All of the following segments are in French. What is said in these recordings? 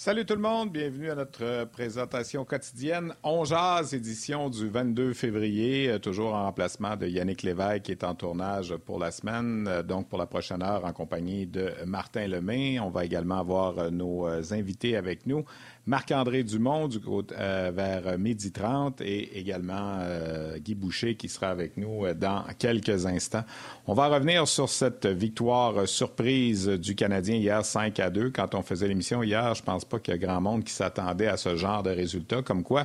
Salut tout le monde, bienvenue à notre euh, présentation quotidienne. On jase, édition du 22 février, euh, toujours en remplacement de Yannick Lévesque qui est en tournage pour la semaine, euh, donc pour la prochaine heure en compagnie de Martin Lemay. On va également avoir nos invités avec nous. Marc-André Dumont du côté, euh, vers midi 30 et également euh, Guy Boucher qui sera avec nous euh, dans quelques instants. On va revenir sur cette victoire surprise du Canadien hier 5 à 2. Quand on faisait l'émission hier, je pense pas qu'il y a grand monde qui s'attendait à ce genre de résultat. Comme quoi,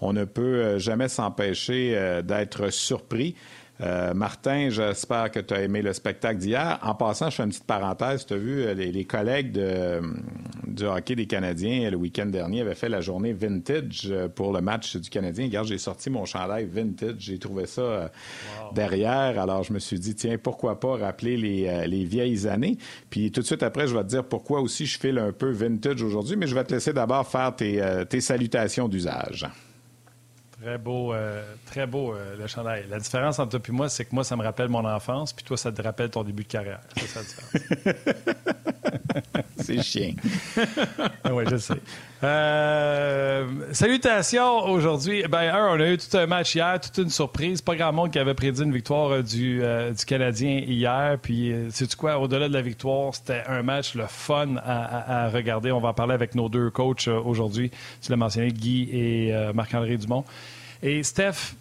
on ne peut jamais s'empêcher d'être surpris. Euh, Martin, j'espère que tu as aimé le spectacle d'hier. En passant, je fais une petite parenthèse. Tu as vu, euh, les, collègues de, du hockey des Canadiens le week-end dernier avaient fait la journée vintage euh, pour le match du Canadien. Regarde, j'ai sorti mon chandail vintage. J'ai trouvé ça derrière. Alors, je me suis dit, tiens, pourquoi pas rappeler les, les, vieilles années? Puis tout de suite après, je vais te dire pourquoi aussi je file un peu vintage aujourd'hui. Mais je vais te laisser d'abord faire tes, tes salutations d'usage. Très beau, euh, très beau euh, le chandail. La différence entre toi et moi, c'est que moi, ça me rappelle mon enfance, puis toi, ça te rappelle ton début de carrière. C'est ça la différence. c'est chien. oui, je sais. Euh, salutations aujourd'hui. Ben, un, on a eu tout un match hier, toute une surprise. Pas grand monde qui avait prédit une victoire du, du Canadien hier. Puis, sais-tu quoi? Au-delà de la victoire, c'était un match le fun à, regarder. On va en parler avec nos deux coachs aujourd'hui. Tu l'as mentionné, Guy et Marc-André Dumont. Et Steph,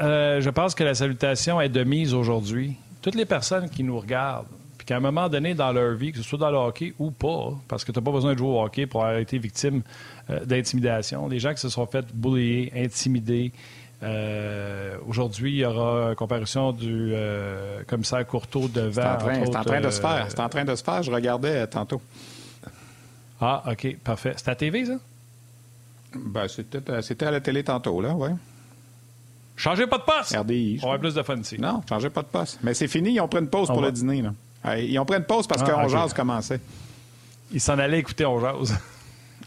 euh, je pense que la salutation est de mise aujourd'hui. Toutes les personnes qui nous regardent, qu'à un moment donné dans leur vie, que ce soit dans le hockey ou pas, parce que tu n'as pas besoin de jouer au hockey pour avoir été victime euh, d'intimidation, les gens qui se sont fait boulier, intimider. Euh, aujourd'hui, il y aura une comparution du commissaire Courteau devant. C'est en, train, de se faire. C'est en train de se faire. Je regardais tantôt. Ah, OK, parfait. C'est à TV, ça? Ben, c'était à la télé tantôt, là, oui. Changez pas de poste! RDI. On va plus de fun ici. Non, changez pas de poste. Mais c'est fini, ils ont pris une pause pour le dîner. Là. Ils ont pris une pause parce ah, qu'on jase commençait. Ils s'en allaient écouter On jase.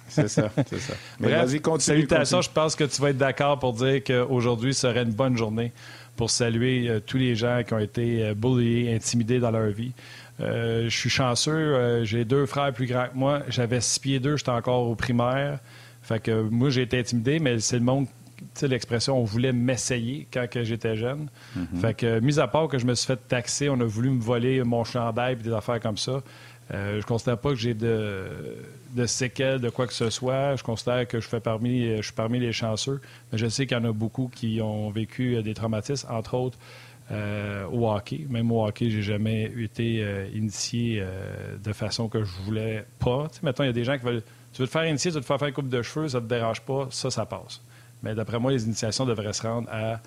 C'est ça, c'est ça. Mais vas-y, continue. Salutations, je pense que tu vas être d'accord pour dire qu'aujourd'hui serait une bonne journée pour saluer euh, tous les gens qui ont été euh, bulliés, intimidés dans leur vie. Euh, je suis chanceux, j'ai deux frères plus grands que moi. J'avais six pieds deux, j'étais encore au primaire. Fait que moi, j'ai été intimidé, mais c'est le monde l'expression on voulait m'essayer quand j'étais jeune. Mm-hmm. Fait que, mis à part que je me suis fait taxer, on a voulu me voler mon chandail et des affaires comme ça. Euh, je considère pas que j'ai de, de, séquelles de quoi que ce soit. Je considère que je fais parmi, je suis parmi les chanceux. Mais je sais qu'il y en a beaucoup qui ont vécu euh, des traumatismes, entre autres euh, au hockey. Même au hockey, j'ai jamais été euh, initié de façon que je voulais pas. Tu sais, mettons, il y a des gens qui veulent tu veux te faire initier, tu veux te faire faire une coupe de cheveux, ça ne te dérange pas, ça, ça passe. Mais d'après moi, les initiations devraient se rendre à,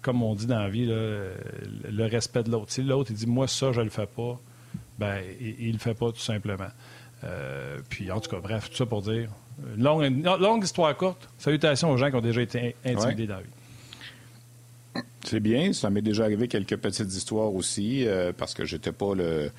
comme on dit dans la vie, le respect de l'autre. Si l'autre, il dit, moi, ça, je ne le fais pas, ben il ne le fait pas, tout simplement. Euh, puis, en tout cas, bref, tout ça pour dire, longue, longue histoire courte, salutations aux gens qui ont déjà été intimidés dans la vie. C'est bien, ça m'est déjà arrivé quelques petites histoires aussi, euh, parce que j'étais pas le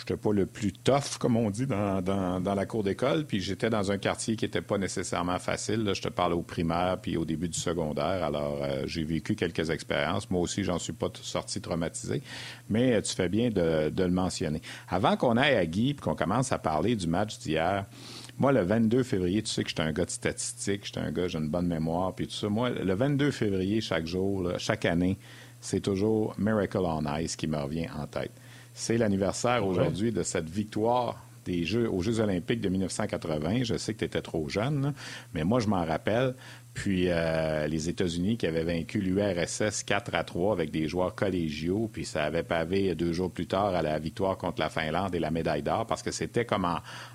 n'étais pas le plus tough, comme on dit, dans, la cour d'école. Puis j'étais dans un quartier qui n'était pas nécessairement facile. je te parle au primaire puis au début du secondaire. Alors, euh, j'ai vécu quelques expériences. Moi aussi, j'en suis pas sorti traumatisé. Mais euh, tu fais bien de, le mentionner. Avant qu'on aille à Guy et qu'on commence à parler du match d'hier, moi, le 22 février, tu sais que j'étais un gars de statistiques, j'étais un gars, j'ai une bonne mémoire, puis tout ça. Moi, le 22 février, chaque jour, chaque année, c'est toujours Miracle on Ice qui me revient en tête. C'est l'anniversaire aujourd'hui de cette victoire des Jeux, aux Jeux olympiques de 1980. Je sais que tu étais trop jeune, mais moi, je m'en rappelle. Puis euh, les États-Unis qui avaient vaincu l'URSS 4 à 3 avec des joueurs collégiaux, puis ça avait pavé deux jours plus tard à la victoire contre la Finlande et la médaille d'or, parce que c'était comme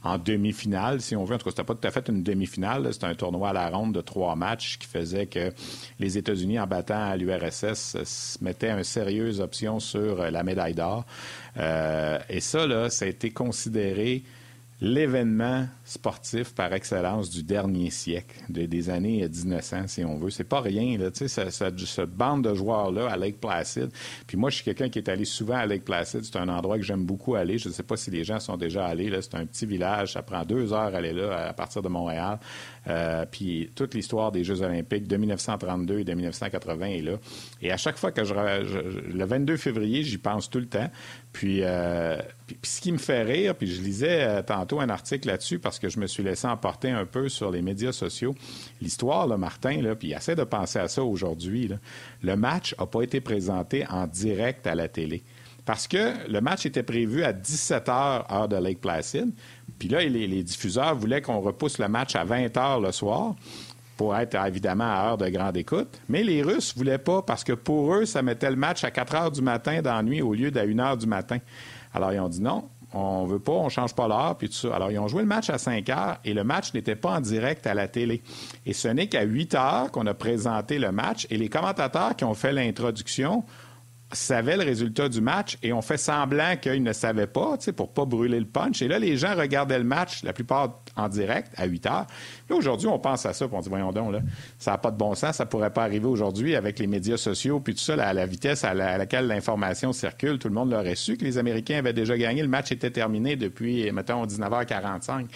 en, demi-finale, si on veut. En tout cas, c'était pas tout à fait une demi-finale, c'était un tournoi à la ronde de trois matchs qui faisait que les États-Unis, en battant l'URSS, mettaient une sérieuse option sur la médaille d'or. Euh, et ça, là, ça a été considéré l'événement sportif par excellence du dernier siècle, des années 1900, si on veut. C'est pas rien, là, tu sais, cette bande de joueurs-là à Lake Placid. Puis moi, je suis quelqu'un qui est allé souvent à Lake Placid. C'est un endroit que j'aime beaucoup aller. Je sais pas si les gens sont déjà allés. Là, c'est un petit village. Ça prend deux heures aller là, à partir de Montréal. Euh, puis toute l'histoire des Jeux olympiques de 1932 et de 1980 est là. Et à chaque fois que je... le 22 février, j'y pense tout le temps. Puis... Euh, Puis, ce qui me fait rire, puis je lisais euh, tantôt un article là-dessus parce que je me suis laissé emporter un peu sur les médias sociaux. L'histoire, Martin, là, puis essaie de penser à ça aujourd'hui. Le match n'a pas été présenté en direct à la télé. Parce que le match était prévu à 17 h, heure de Lake Placid. Puis là, les, diffuseurs voulaient qu'on repousse le match à 20 h le soir pour être évidemment à heure de grande écoute. Mais les Russes ne voulaient pas parce que pour eux, ça mettait le match à 4 heures du matin dans la nuit au lieu d'à 1 heure du matin. Alors, ils ont dit non, on veut pas, on change pas l'heure, puis tout ça. Alors, ils ont joué le match à 5 heures et le match n'était pas en direct à la télé. Et ce n'est qu'à 8 heures qu'on a présenté le match et les commentateurs qui ont fait l'introduction savaient le résultat du match et ont fait semblant qu'ils ne savaient pas, pour pas brûler le punch. Et là, les gens regardaient le match, la plupart en direct, à 8 heures. Là, aujourd'hui, on pense à ça, puis on dit, voyons donc, là, ça n'a pas de bon sens, ça pourrait pas arriver aujourd'hui avec les médias sociaux, puis tout ça, la vitesse à, laquelle l'information circule, tout le monde l'aurait su que les Américains avaient déjà gagné. Le match était terminé depuis, mettons, 19h45.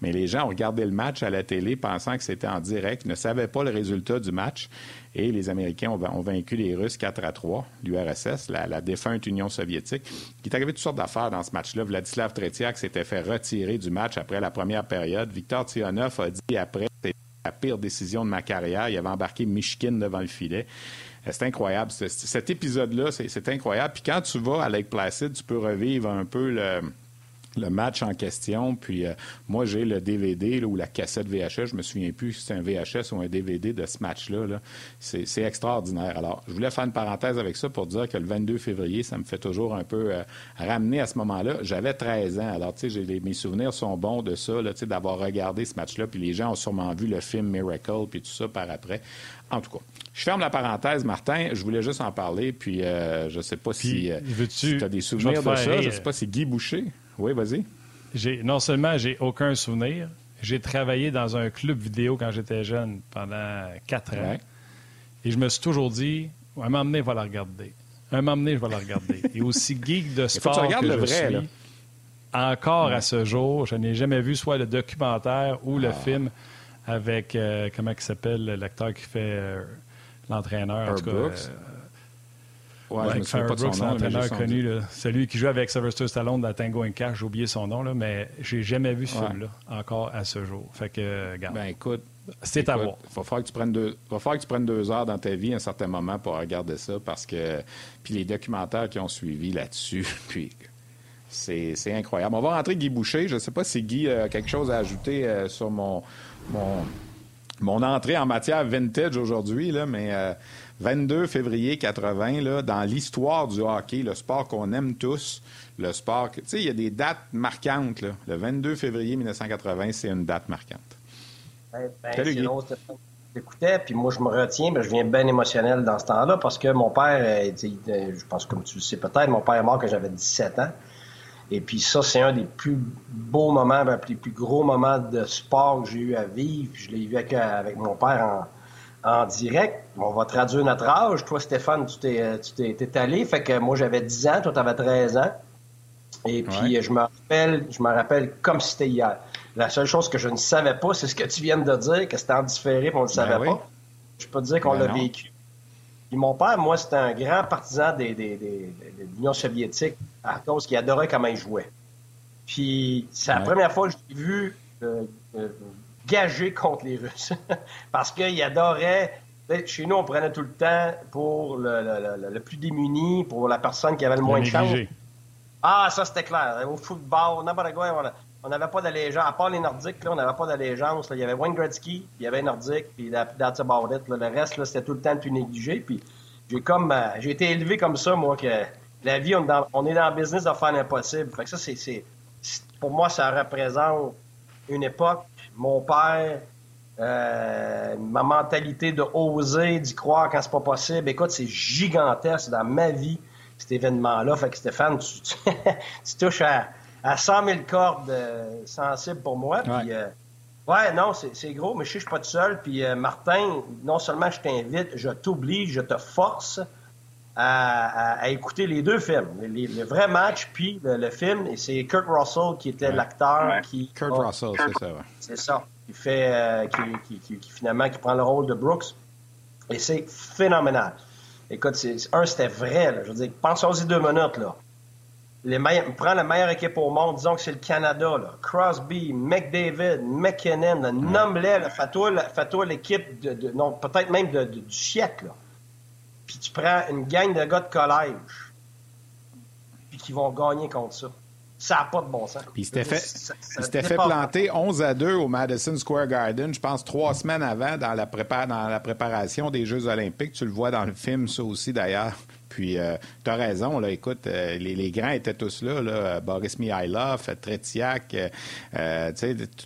Mais les gens ont regardé le match à la télé pensant que c'était en direct, ne savaient pas le résultat du match. Et les Américains ont, vaincu les Russes 4 à 3, l'URSS, la, défunte Union soviétique. qui est arrivé toutes sortes d'affaires dans ce match-là. Vladislav Tretiak s'était fait retirer du match après la première période. Victor Tionov a dit après, c'est la pire décision de ma carrière. Il avait embarqué Michigan devant le filet. Euh, c'est incroyable. Cet épisode-là, c'est incroyable. Puis quand tu vas à Lake Placid, tu peux revivre un peu le le match en question. Puis euh, moi, j'ai le DVD ou la cassette VHS. Je me souviens plus si c'est un VHS ou un DVD de ce match-là. C'est extraordinaire. Alors, je voulais faire une parenthèse avec ça pour dire que le 22 février, ça me fait toujours un peu euh, ramener à ce moment-là. J'avais 13 ans. Alors, tu sais, mes souvenirs sont bons de ça, d'avoir regardé ce match-là. Puis les gens ont sûrement vu le film Miracle, puis tout ça par après. En tout cas, je ferme la parenthèse, Martin. Je voulais juste en parler. Puis euh, je sais pas si, tu as des souvenirs de ça. Je sais pas si Guy Boucher. Oui, vas-y. non seulement j'ai aucun souvenir, j'ai travaillé dans un club vidéo quand j'étais jeune pendant quatre ans. Et je me suis toujours dit, un moment donné, je vais la regarder. Un moment donné, je vais la regarder. Et aussi geek de sport que, je suis, encore à ce jour, je n'ai jamais vu soit le documentaire ou le ah. film avec, euh, comment il s'appelle, l'acteur qui fait euh, l'entraîneur. En tout cas, Ouais, ouais je pas Brooks, l'entraîneur connu, celui qui joue avec Sylvester Stallone dans Tango and Cash, j'ai oublié son nom, là, mais j'ai jamais vu ce film-là encore à ce jour. Fait que, regarde. Ben écoute, c'est à voir. Il va falloir que tu prennes deux, va falloir que tu prennes deux heures dans ta vie à un certain moment pour regarder ça, parce que puis les documentaires qui ont suivi là-dessus, puis c'est incroyable. On va rentrer Guy Boucher. Je ne sais pas si Guy a quelque chose à ajouter euh, sur mon, mon, mon entrée en matière vintage aujourd'hui, là, mais euh, 22 février 80, là, dans l'histoire du hockey, le sport qu'on aime tous, le sport... Tu sais, il y a des dates marquantes. Là. Le 22 février 1980, c'est une date marquante. Ben, ben, Salut, J'écoutais, puis moi, je me retiens, mais je viens bien émotionnel dans ce temps-là parce que mon père, euh, je pense comme tu le sais peut-être, mon père est mort quand j'avais 17 ans. Et puis ça, c'est un des plus beaux moments, ben, les plus gros moments de sport que j'ai eu à vivre. je l'ai vécu avec mon père en en direct. On va traduire notre âge. Toi, Stéphane, tu t'es, euh, tu t'es, allé. Fait que moi, j'avais 10 ans. Toi, tu avais 13 ans. Et puis, je me rappelle, je me rappelle comme si c'était hier. La seule chose que je ne savais pas, c'est ce que tu viens de dire, que c'était en différé, on ne le savait ben pas. Je peux te dire qu'on ben l'a vécu. Puis mon père, moi, c'était un grand partisan des, des, de l'Union soviétique à cause qu'il adorait comment il jouait. Puis c'est la première fois que je l'ai vu euh, euh, gagé contre les Russes. Parce qu'ils adoraient. Chez nous, on prenait tout le temps pour le, plus démuni, pour la personne qui avait le moins de chance. Ah, ça, c'était clair. Au football, n'importe quoi, on n'avait pas d'allégeance. À part les Nordiques, là, on n'avait pas d'allégeance. Il y avait Wayne Gretzky, puis il y avait Nordique, puis that's about it. Le reste, c'était tout le temps tout négligé. Puis j'ai comme, euh, j'ai été élevé comme ça, moi, que la vie, on, est dans le business de faire l'impossible. Fait que ça, c'est, pour moi, ça représente une époque mon père, euh, ma mentalité de oser, d'y croire quand c'est pas possible. Écoute, c'est gigantesque dans ma vie, cet événement-là. Fait que Stéphane, tu, touches à, à 100 000 cordes euh, sensibles pour moi. Puis, euh, ouais, non, c'est gros, mais je sais je suis pas tout seul. Puis Martin, non seulement je t'invite, je t'oblige, je te force à, écouter les deux films, le vrai match puis le, film. Et c'est Kurt Russell qui était l'acteur qui. Kurt Russell, c'est ça. C'est ça. Qui fait, euh, qui, finalement, qui prend le rôle de Brooks. Et c'est phénoménal. Écoute, un, c'était vrai. Je veux dire, pensons-y deux minutes. là. les prends la meilleure équipe au monde, disons que c'est le Canada, là. Crosby, McDavid, McKinnon, nomme-les, fais-toi l'équipe de, non, peut-être même du siècle, Puis tu prends une gang de gars de collège, puis qui vont gagner contre ça. Ça n'a pas de bon sens. Puis il s'était fait, fait planter 11 à 2 au Madison Square Garden, je pense trois semaines avant, dans la, dans la préparation des Jeux olympiques. Tu le vois dans le film, ça aussi, d'ailleurs. Puis, euh, tu as raison, là, écoute, euh, les, grands étaient tous là, là Boris Mihailov, Tretiak, euh,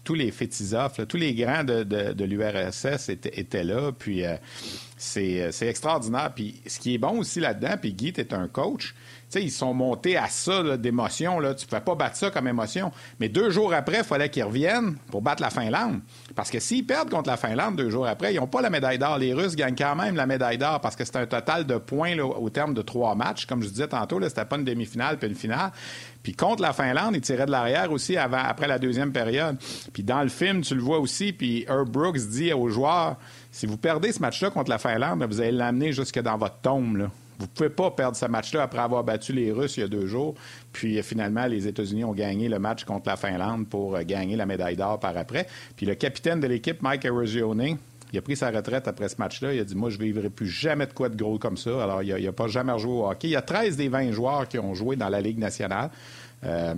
tous les Fétisov, tous les grands de, de, de l'URSS étaient, étaient, là. Puis, c'est extraordinaire. Puis, ce qui est bon aussi là-dedans, puis Guy, tu un coach, ils sont montés à ça d'émotion. Tu ne pouvais pas battre ça comme émotion. Mais deux jours après, il fallait qu'ils reviennent pour battre la Finlande. Parce que s'ils perdent contre la Finlande deux jours après, ils n'ont pas la médaille d'or. Les Russes gagnent quand même la médaille d'or parce que c'est un total de points au terme de trois matchs. Comme je disais tantôt, ce n'était pas une demi-finale puis une finale. Puis contre la Finlande, ils tiraient de l'arrière aussi après la deuxième période. Puis dans le film, tu le vois aussi, puis Herb Brooks dit aux joueurs, si vous perdez ce match-là contre la Finlande, vous allez l'amener jusque dans votre tombe. Vous ne pouvez pas perdre ce match-là après avoir battu les Russes il y a deux jours. Puis finalement, les États-Unis ont gagné le match contre la Finlande pour euh, gagner la médaille d'or par après. Puis le capitaine de l'équipe, Mike Erosion, il a pris sa retraite après ce match-là. Il a dit Moi, je ne vivrai plus jamais de quoi de gros comme ça. Alors, il n'a pas jamais rejoué au hockey. Il y a 13 des 20 joueurs qui ont joué dans la Ligue nationale. Euh,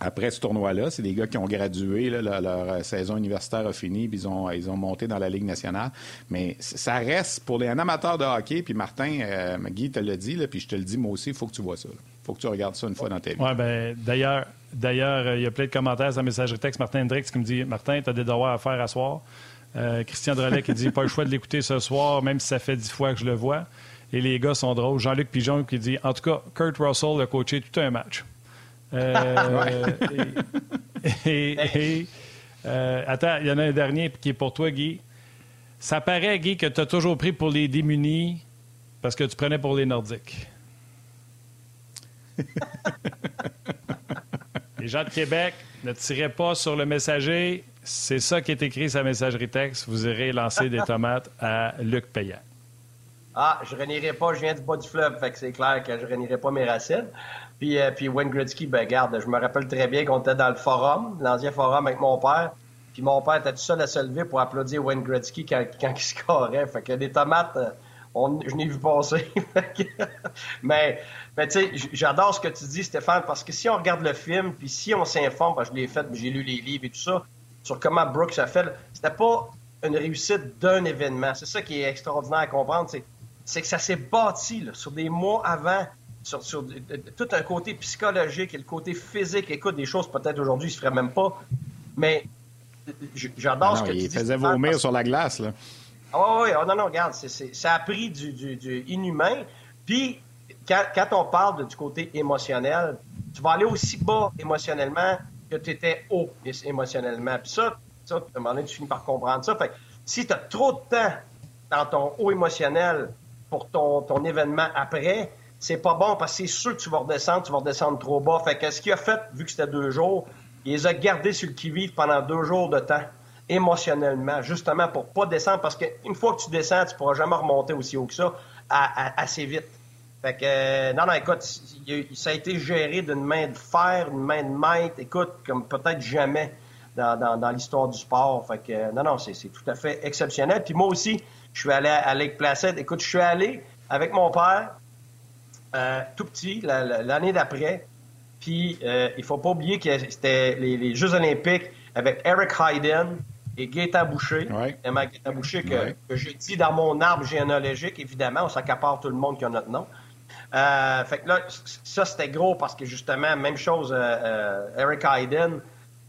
après ce tournoi-là. C'est des gars qui ont gradué, leur, euh, saison universitaire a fini, puis ils ont, ils ont monté dans la Ligue nationale. Mais ça reste pour les amateurs de hockey, puis Martin, euh, Guy te l'a dit, puis je te le dis moi aussi, il faut que tu vois ça. Il faut que tu regardes ça une fois dans ta vie. Oui, bien, d'ailleurs, d'ailleurs, euh, il y a plein de commentaires sur la messagerie texte. Martin Hendrix qui me dit Martin, tu as des devoirs à faire à soir. Christian Drolet qui dit Pas le choix de l'écouter ce soir, même si ça fait dix fois que je le vois. Et les gars sont drôles. Jean-Luc Pigeon qui dit En tout cas, Kurt Russell a coaché tout un match. Euh, et, euh, attends, il y en a un dernier qui est pour toi, Guy. Ça paraît, Guy, que tu as toujours pris pour les démunis parce que tu prenais pour les Nordiques. les gens de Québec ne tirez pas sur le messager. C'est ça qui est écrit sur la messagerie texte. Vous irez lancer des tomates à Luc Payant. Ah, je renierai pas, je viens du bas du fleuve, fait que c'est clair que je renierai pas mes racines. Puis, euh, puis Wayne Gretzky, ben garde, je me rappelle très bien qu'on était dans le forum, l'ancien forum avec mon père. Puis mon père était tout seul à se lever pour applaudir Wayne Gretzky quand, quand il scorait. Fait que des tomates, euh, on, je n'ai vu passer. mais mais tu sais, j'adore ce que tu dis, Stéphane, parce que si on regarde le film, puis si on s'informe, parce que je l'ai fait, j'ai lu les livres et tout ça, sur comment Brooks a fait, c'était pas une réussite d'un événement. C'est ça qui est extraordinaire à comprendre, c'est que ça s'est bâti là, sur des mois avant sur, tout un côté psychologique et le côté physique. Écoute, des choses peut-être aujourd'hui, il se ferait même pas. Mais j'adore ce que tu dis. Il faisait vomir sur la glace, là. Ah oui, oh, non, non, regarde, ça a pris du, inhumain. Puis, quand, on parle du côté émotionnel, tu vas aller aussi bas émotionnellement que tu étais haut émotionnellement. Puis ça, ça, à un moment donné, tu finis par comprendre ça. Fait si tu as trop de temps dans ton haut émotionnel pour ton, ton événement après, c'est pas bon parce que c'est sûr que tu vas redescendre, tu vas redescendre trop bas. Fait que ce qu'il a fait, vu que c'était deux jours, il les a gardés sur le qui-vive pendant deux jours de temps, émotionnellement, justement pour pas descendre parce qu'une fois que tu descends, tu pourras jamais remonter aussi haut que ça assez vite. Fait que, euh, non, non, écoute, ça a été géré d'une main de fer, d'une main de maître, écoute, comme peut-être jamais dans, l'histoire du sport. Fait que, non, non, c'est tout à fait exceptionnel. Puis moi aussi, je suis allé à Lake Placid. Écoute, je suis allé avec mon père, euh, tout petit, l'année d'après. Puis, euh, il faut pas oublier que c'était les, Jeux olympiques avec Eric Hayden et Gaëtan Boucher. Ouais. Gaëtan Boucher que, j'ai dit dans mon arbre généalogique, évidemment. On s'accapare tout le monde qui a notre nom. Euh, fait que là, ça, c'était gros parce que, justement, même chose, Eric Hayden,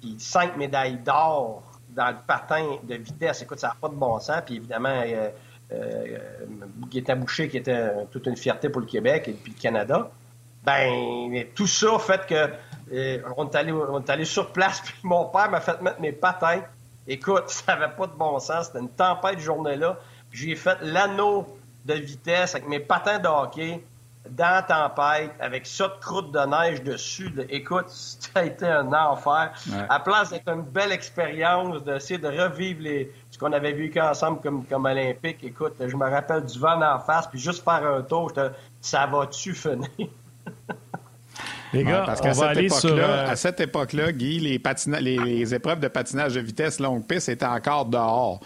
puis cinq médailles d'or dans le patin de vitesse. Écoute, ça n'a pas de bon sens. Puis, évidemment, euh, Gaétan Boucher, qui était toute une fierté pour le Québec et puis le Canada. Ben, tout ça fait que euh, on, est allé, on est allé sur place, puis mon père m'a fait mettre mes patins. Écoute, ça n'avait pas de bon sens. C'était une tempête journée-là. J'ai fait l'anneau de vitesse avec mes patins de hockey dans la tempête, avec ça de croûte de neige dessus. écoute, ça a été un enfer. À place d'être une belle expérience, d'essayer de revivre les, ce qu'on avait vécu ensemble comme, comme olympique, écoute, je me rappelle du vent en face, puis juste faire un tour, ça va-tu finir? Les gars, parce qu'à cette époque-là, à cette époque-là, Guy, les, les, épreuves de patinage de vitesse longue piste étaient encore dehors.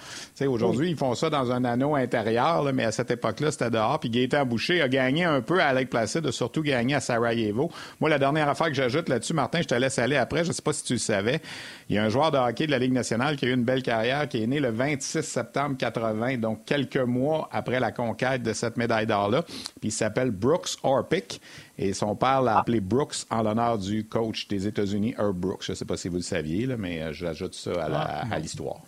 Aujourd'hui, ils font ça dans un anneau intérieur, mais à cette époque-là, c'était dehors. Puis Gaëtan Boucher a gagné un peu à Lake Placid, a surtout gagné à Sarajevo. Moi, la dernière affaire que j'ajoute là-dessus, Martin, je te laisse aller après. Je ne sais pas si tu le savais. Il y a un joueur de hockey de la Ligue nationale qui a eu une belle carrière, qui est né le 26 septembre 80, donc quelques mois après la conquête de cette médaille d'or-là. Puis il s'appelle Brooks Orpik. Et son père l'a appelé Brooks en l'honneur du coach des États-Unis, Herb Brooks. Je ne sais pas si vous le saviez, mais euh, j'ajoute ça ah. à l'histoire.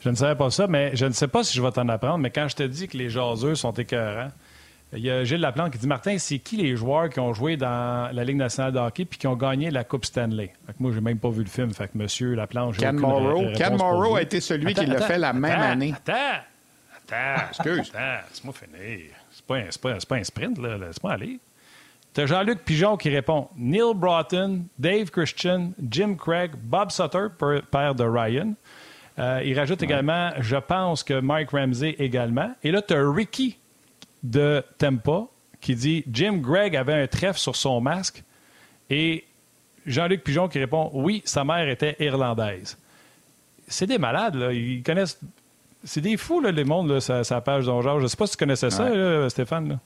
Je ne savais pas ça, mais je ne sais pas si je vais t'en apprendre. Mais quand je te dis que les jaseux sont écœurants, il y a Gilles Laplante qui dit Martin, c'est qui les joueurs qui ont joué dans la Ligue nationale de hockey puis qui ont gagné la Coupe Stanley? Fait que Moi, j'ai même pas vu le film. Fait que Monsieur Laplante, Ken Morrow. Ken Morrow a été celui qui l'a fait la même année. Attends, attends, excuse. Attends, laisse-moi finir. C'est pas, pas, pas, un sprint, là. Laisse-moi aller. Tu Jean-Luc Pigeon qui répond Neil Broughton, Dave Christian, Jim Craig, Bob Sutter, père de Ryan. Euh, il rajoute également, je pense que Mike Ramsey également. Et là, tu as Ricky de Tempa qui dit Jim Gregg avait un trèfle sur son masque. Et Jean-Luc Pigeon qui répond Oui, sa mère était irlandaise. C'est des malades, là. Ils connaissent. C'est des fous, là, les mondes, là, sa, page d'Ongeage. Je ne sais pas si tu connaissais ça, Stéphane.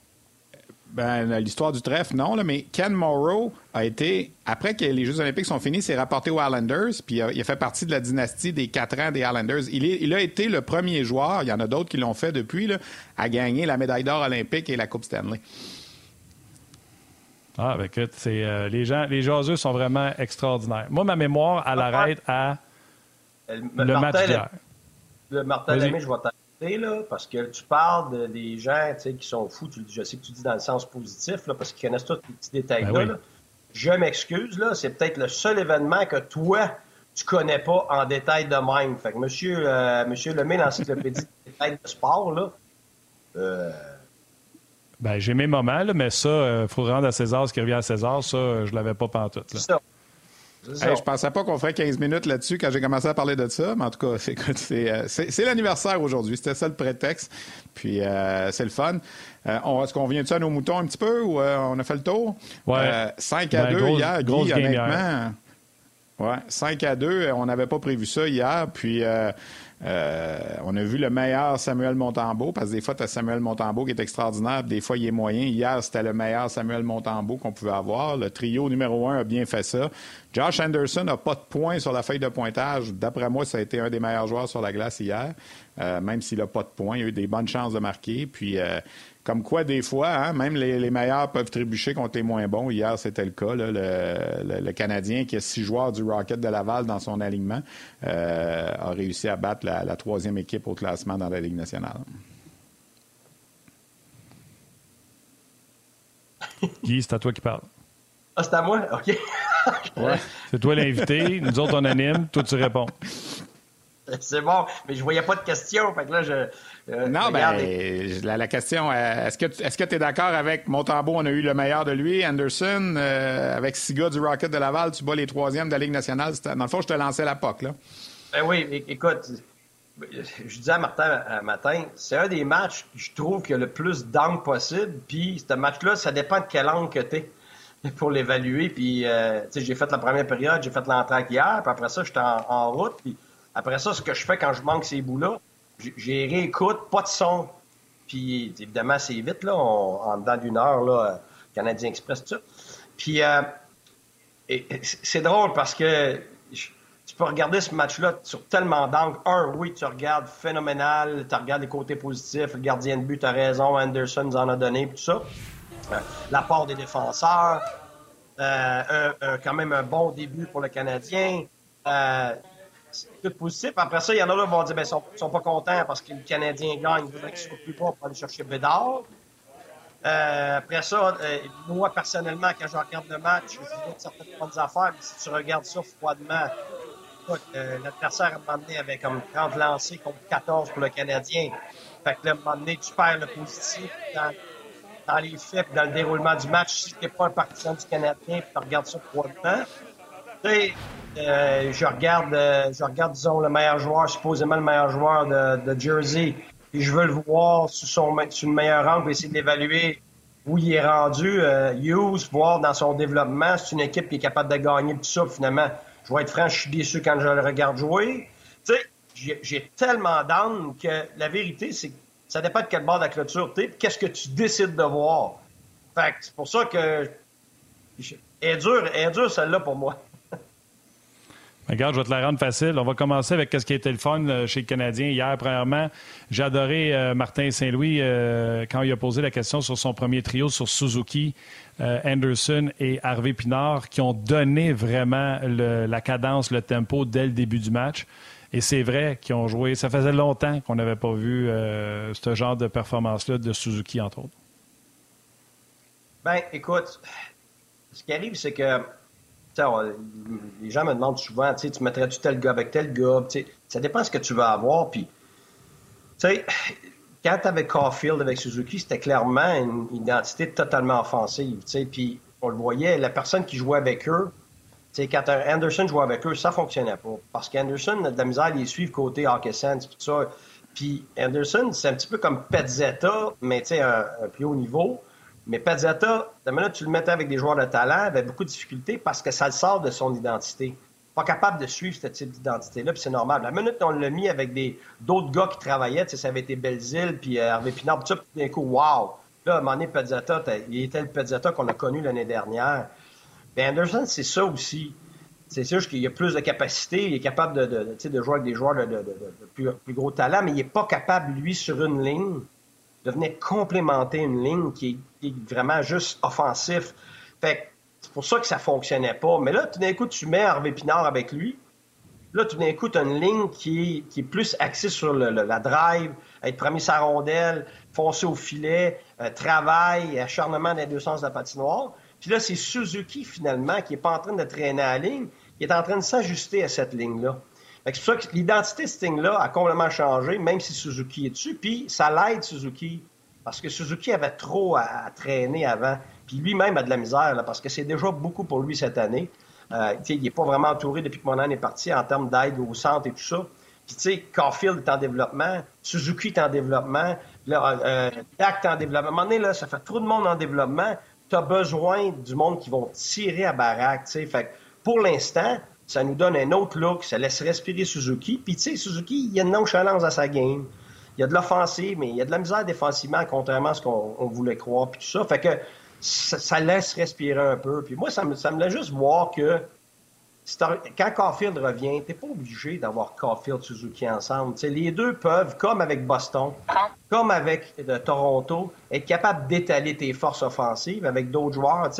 Ben, l'histoire du trèfle, non, là, mais Ken Morrow a été, après que les Jeux olympiques sont finis, s'est rapporté aux Islanders, puis il a, fait partie de la dynastie des quatre ans des Islanders. Il, il a été le premier joueur, il y en a d'autres qui l'ont fait depuis, là, à gagner la médaille d'or olympique et la Coupe Stanley. Ah, ben écoute, c'est, euh, les gens, les jaseux sont vraiment extraordinaires. Moi, ma mémoire, elle arrête à le match d'hier. Le Martin je vois Là, parce que tu parles des gens qui sont fous, je sais que tu dis dans le sens positif, là, parce qu'ils connaissent tous les petits détails-là. Ben je m'excuse, là, c'est peut-être le seul événement que toi, tu connais pas en détail de même. Fait que monsieur, euh, monsieur Lemay, l'encyclopédie de détails de sport, là, euh... ben, j'ai mes moments, là, mais ça, il euh, faut rendre à César ce qui revient à César. Ça, je l'avais pas pantoute. C'est ça. Hey, je pensais pas qu'on ferait 15 minutes là-dessus quand j'ai commencé à parler de ça, mais en tout cas, euh, c'est l'anniversaire aujourd'hui. C'était ça le prétexte. Puis euh, c'est le fun. Euh, Est-ce qu'on vient de ça à nos moutons un petit peu ou euh, on a fait le tour? Ouais. 5 à 2 ben, hier, Guy, honnêtement. Ouais, 5 à 2, on n'avait pas prévu ça hier. Puis euh, on a vu le meilleur Samuel Montembeau, parce que des fois, tu as Samuel Montembeau qui est extraordinaire, des fois, il est moyen. Hier, c'était le meilleur Samuel Montembeau qu'on pouvait avoir. Le trio numéro un a bien fait ça. Josh Anderson n'a pas de points sur la feuille de pointage. D'après moi, ça a été un des meilleurs joueurs sur la glace hier, euh, même s'il n'a pas de points. Il a eu des bonnes chances de marquer. Puis, euh, comme quoi, des fois, hein, même les, meilleurs peuvent trébucher contre les moins bons. Hier, c'était le cas. le, Canadien, qui a six joueurs du Rocket de Laval dans son alignement, euh, a réussi à battre la, troisième équipe au classement dans la Ligue nationale. Guy, c'est à toi qui parle. Ah, c'est à moi? OK. C'est toi l'invité. Nous autres, on anime. Toi, tu réponds. C'est bon, mais je voyais pas de questions. Fait que là, je, euh, non, ben, la, question, euh, est-ce que est-ce que tu es d'accord avec Montembeau, on a eu le meilleur de lui, Anderson, euh, avec Siga du Rocket de Laval, tu bats les troisièmes de la Ligue nationale. Dans le fond, je te lançais la POC, là. Ben oui, écoute, je disais à Martin un matin, c'est un des matchs que je trouve qu'il y a le plus d'angles possible. Puis, ce match-là, ça dépend de quel angle que tu es pour l'évaluer. Puis, j'ai fait la première période, j'ai fait l'entraque hier, puis après ça, j'étais en, en route. Puis, après ça, ce que je fais quand je manque ces bouts-là, j'ai réécoute, pas de son. Puis évidemment, c'est vite, là, en dedans d'une heure, là, Canadien Express, tout ça. Puis euh, c'est drôle parce que tu peux regarder ce match-là sur tellement d'angles. Un, oui, tu regardes phénoménal, tu regardes les côtés positifs, le gardien de but, tu as raison, Anderson nous en a donné, tout ça. Euh, L'apport des défenseurs, euh, quand même un bon début pour le Canadien. Tout positif. Après ça, il y en a là qui vont dire, ben, sont, sont pas contents parce que le Canadien gagne, ils voudraient qu'ils soient plus bas pour aller chercher Bédard. Euh, après ça, euh, moi, personnellement, quand je regarde le match, je vois certaines bonnes affaires, mais si tu regardes ça froidement, euh, l'adversaire, à un moment donné, avait comme 30 lancés contre 14 pour le Canadien. Fait que là, à un moment donné, tu perds le positif dans, dans les faits dans le déroulement du match. Si tu n'es pas un partisan du Canadien, tu regardes ça froidement, euh, je regarde, euh, je regarde, disons, le meilleur joueur, supposément le meilleur joueur de, Jersey, et je veux le voir sous, son, sous le meilleur angle, essayer de l'évaluer. où il est rendu, euh, Hughes, voir dans son développement, c'est une équipe qui est capable de gagner tout ça. Finalement, je vais être franc, je suis déçu quand je le regarde jouer. Tu sais, j'ai tellement d'âme que la vérité, c'est que ça dépend de quel bord de la clôture tu es, qu'est-ce que tu décides de voir. Fait c'est pour ça que. Est elle est dure celle-là pour moi. Regarde, je vais te la rendre facile. On va commencer avec ce qui a été le fun euh, chez le Canadien hier. Premièrement, j'ai adoré euh, Martin Saint-Louis euh, quand il a posé la question sur son premier trio sur Suzuki, Anderson et Harvey Pinard, qui ont donné vraiment la cadence, le tempo dès le début du match. Et c'est vrai qu'ils ont joué. Ça faisait longtemps qu'on n'avait pas vu ce genre de performance-là de Suzuki, entre autres. Ben, écoute, ce qui arrive, c'est que les gens me demandent souvent, tu mettrais-tu tel gars avec tel gars? Ça dépend ce que tu veux avoir. Puis, quand tu avais Caulfield avec Suzuki, c'était clairement une identité totalement offensive. On le voyait, la personne qui jouait avec eux, quand Anderson jouait avec eux, ça fonctionnait pas. Parce qu'Anderson a de la misère à les suivre côté Hockey tout ça. Puis Anderson, c'est un petit peu comme Petzetta, mais un, un plus haut niveau. Mais Pazzetta, la minute tu le mettais avec des joueurs de talent, avait beaucoup de difficultés parce que ça le sort de son identité. Pas capable de suivre ce type d'identité-là, puis c'est normal. La minute on l'a mis avec d'autres gars qui travaillaient, ça avait été Belzile, puis euh, Hervé Pinard, tout puis d'un coup, wow! Là, à un moment donné, il était le Pazzetta qu'on a connu l'année dernière. Mais Anderson, c'est ça aussi. C'est sûr qu'il a plus de capacité, il est capable de, de, jouer avec des joueurs de, plus, plus, gros talent, mais il n'est pas capable, lui, sur une ligne, de venir complémenter une ligne qui est, vraiment juste offensif. Fait c'est pour ça que ça fonctionnait pas. Mais là, tout d'un coup, tu mets Harvey Pinard avec lui. Là, tout d'un coup, tu as une ligne qui est, plus axée sur la drive, être premier sa rondelle, foncer au filet, euh, travail, acharnement les deux sens de la patinoire. Puis là, c'est Suzuki, finalement, qui n'est pas en train de traîner à la ligne, qui est en train de s'ajuster à cette ligne-là. C'est pour ça que l'identité de Sting-là a complètement changé, même si Suzuki est dessus. Puis ça l'aide, Suzuki, parce que Suzuki avait trop à, traîner avant. Puis lui-même a de la misère, parce que c'est déjà beaucoup pour lui cette année. Euh, il n'est pas vraiment entouré depuis que Monan est parti en termes d'aide au centre et tout ça. Puis, tu sais, Caulfield est en développement, Suzuki est en développement, là, euh, est en développement. À un moment donné, là, ça fait trop de monde en développement. Tu as besoin du monde qui vont tirer à baraque, tu sais. Fait pour l'instant, ça nous donne un autre look, ça laisse respirer Suzuki. Puis, tu sais, Suzuki, il y a une nonchalance à sa game. Il y a de l'offensive, mais il y a de la misère défensivement, contrairement à ce qu'on voulait croire, puis tout ça. Fait que ça, laisse respirer un peu. Puis moi, ça me, ça me laisse juste voir que quand Caulfield revient, t'es pas obligé d'avoir Caulfield Suzuki ensemble. les deux peuvent, comme avec Boston, comme avec euh, Toronto, être capables d'étaler tes forces offensives avec d'autres joueurs.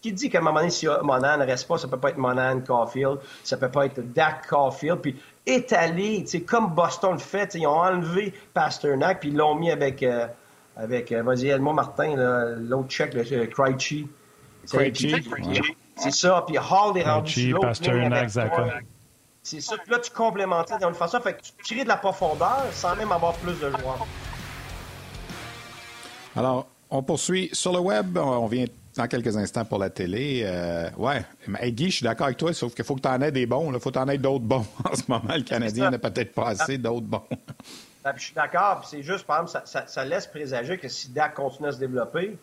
Qui dit qu'à un moment donné, si Monan ne reste pas, ça peut pas être Monan Caulfield, ça peut pas être Dak Caulfield, puis étaler, comme Boston le fait, ils ont enlevé Pasternak, puis ils l'ont mis avec, euh, avec euh, vas-y, Elmo Martin, l'autre check, le Krejci. Krejci. C'est ça. Puis Hall est rendu C'est ça. Puis là, tu complémentes dans une façon. Fait que tu crées de la profondeur sans même avoir plus de joueurs. Alors, on poursuit sur le web. On vient dans quelques instants pour la télé. Euh, ouais, mais Guy, je suis d'accord avec toi, sauf qu'il faut que tu en aies des bons. Il faut que tu en aies d'autres bons. En ce moment, le Canadien n'a peut-être pas assez d'autres bons. Ben, je suis d'accord. C'est juste, par exemple, ça, ça, laisse présager que si Dak continue à se développer,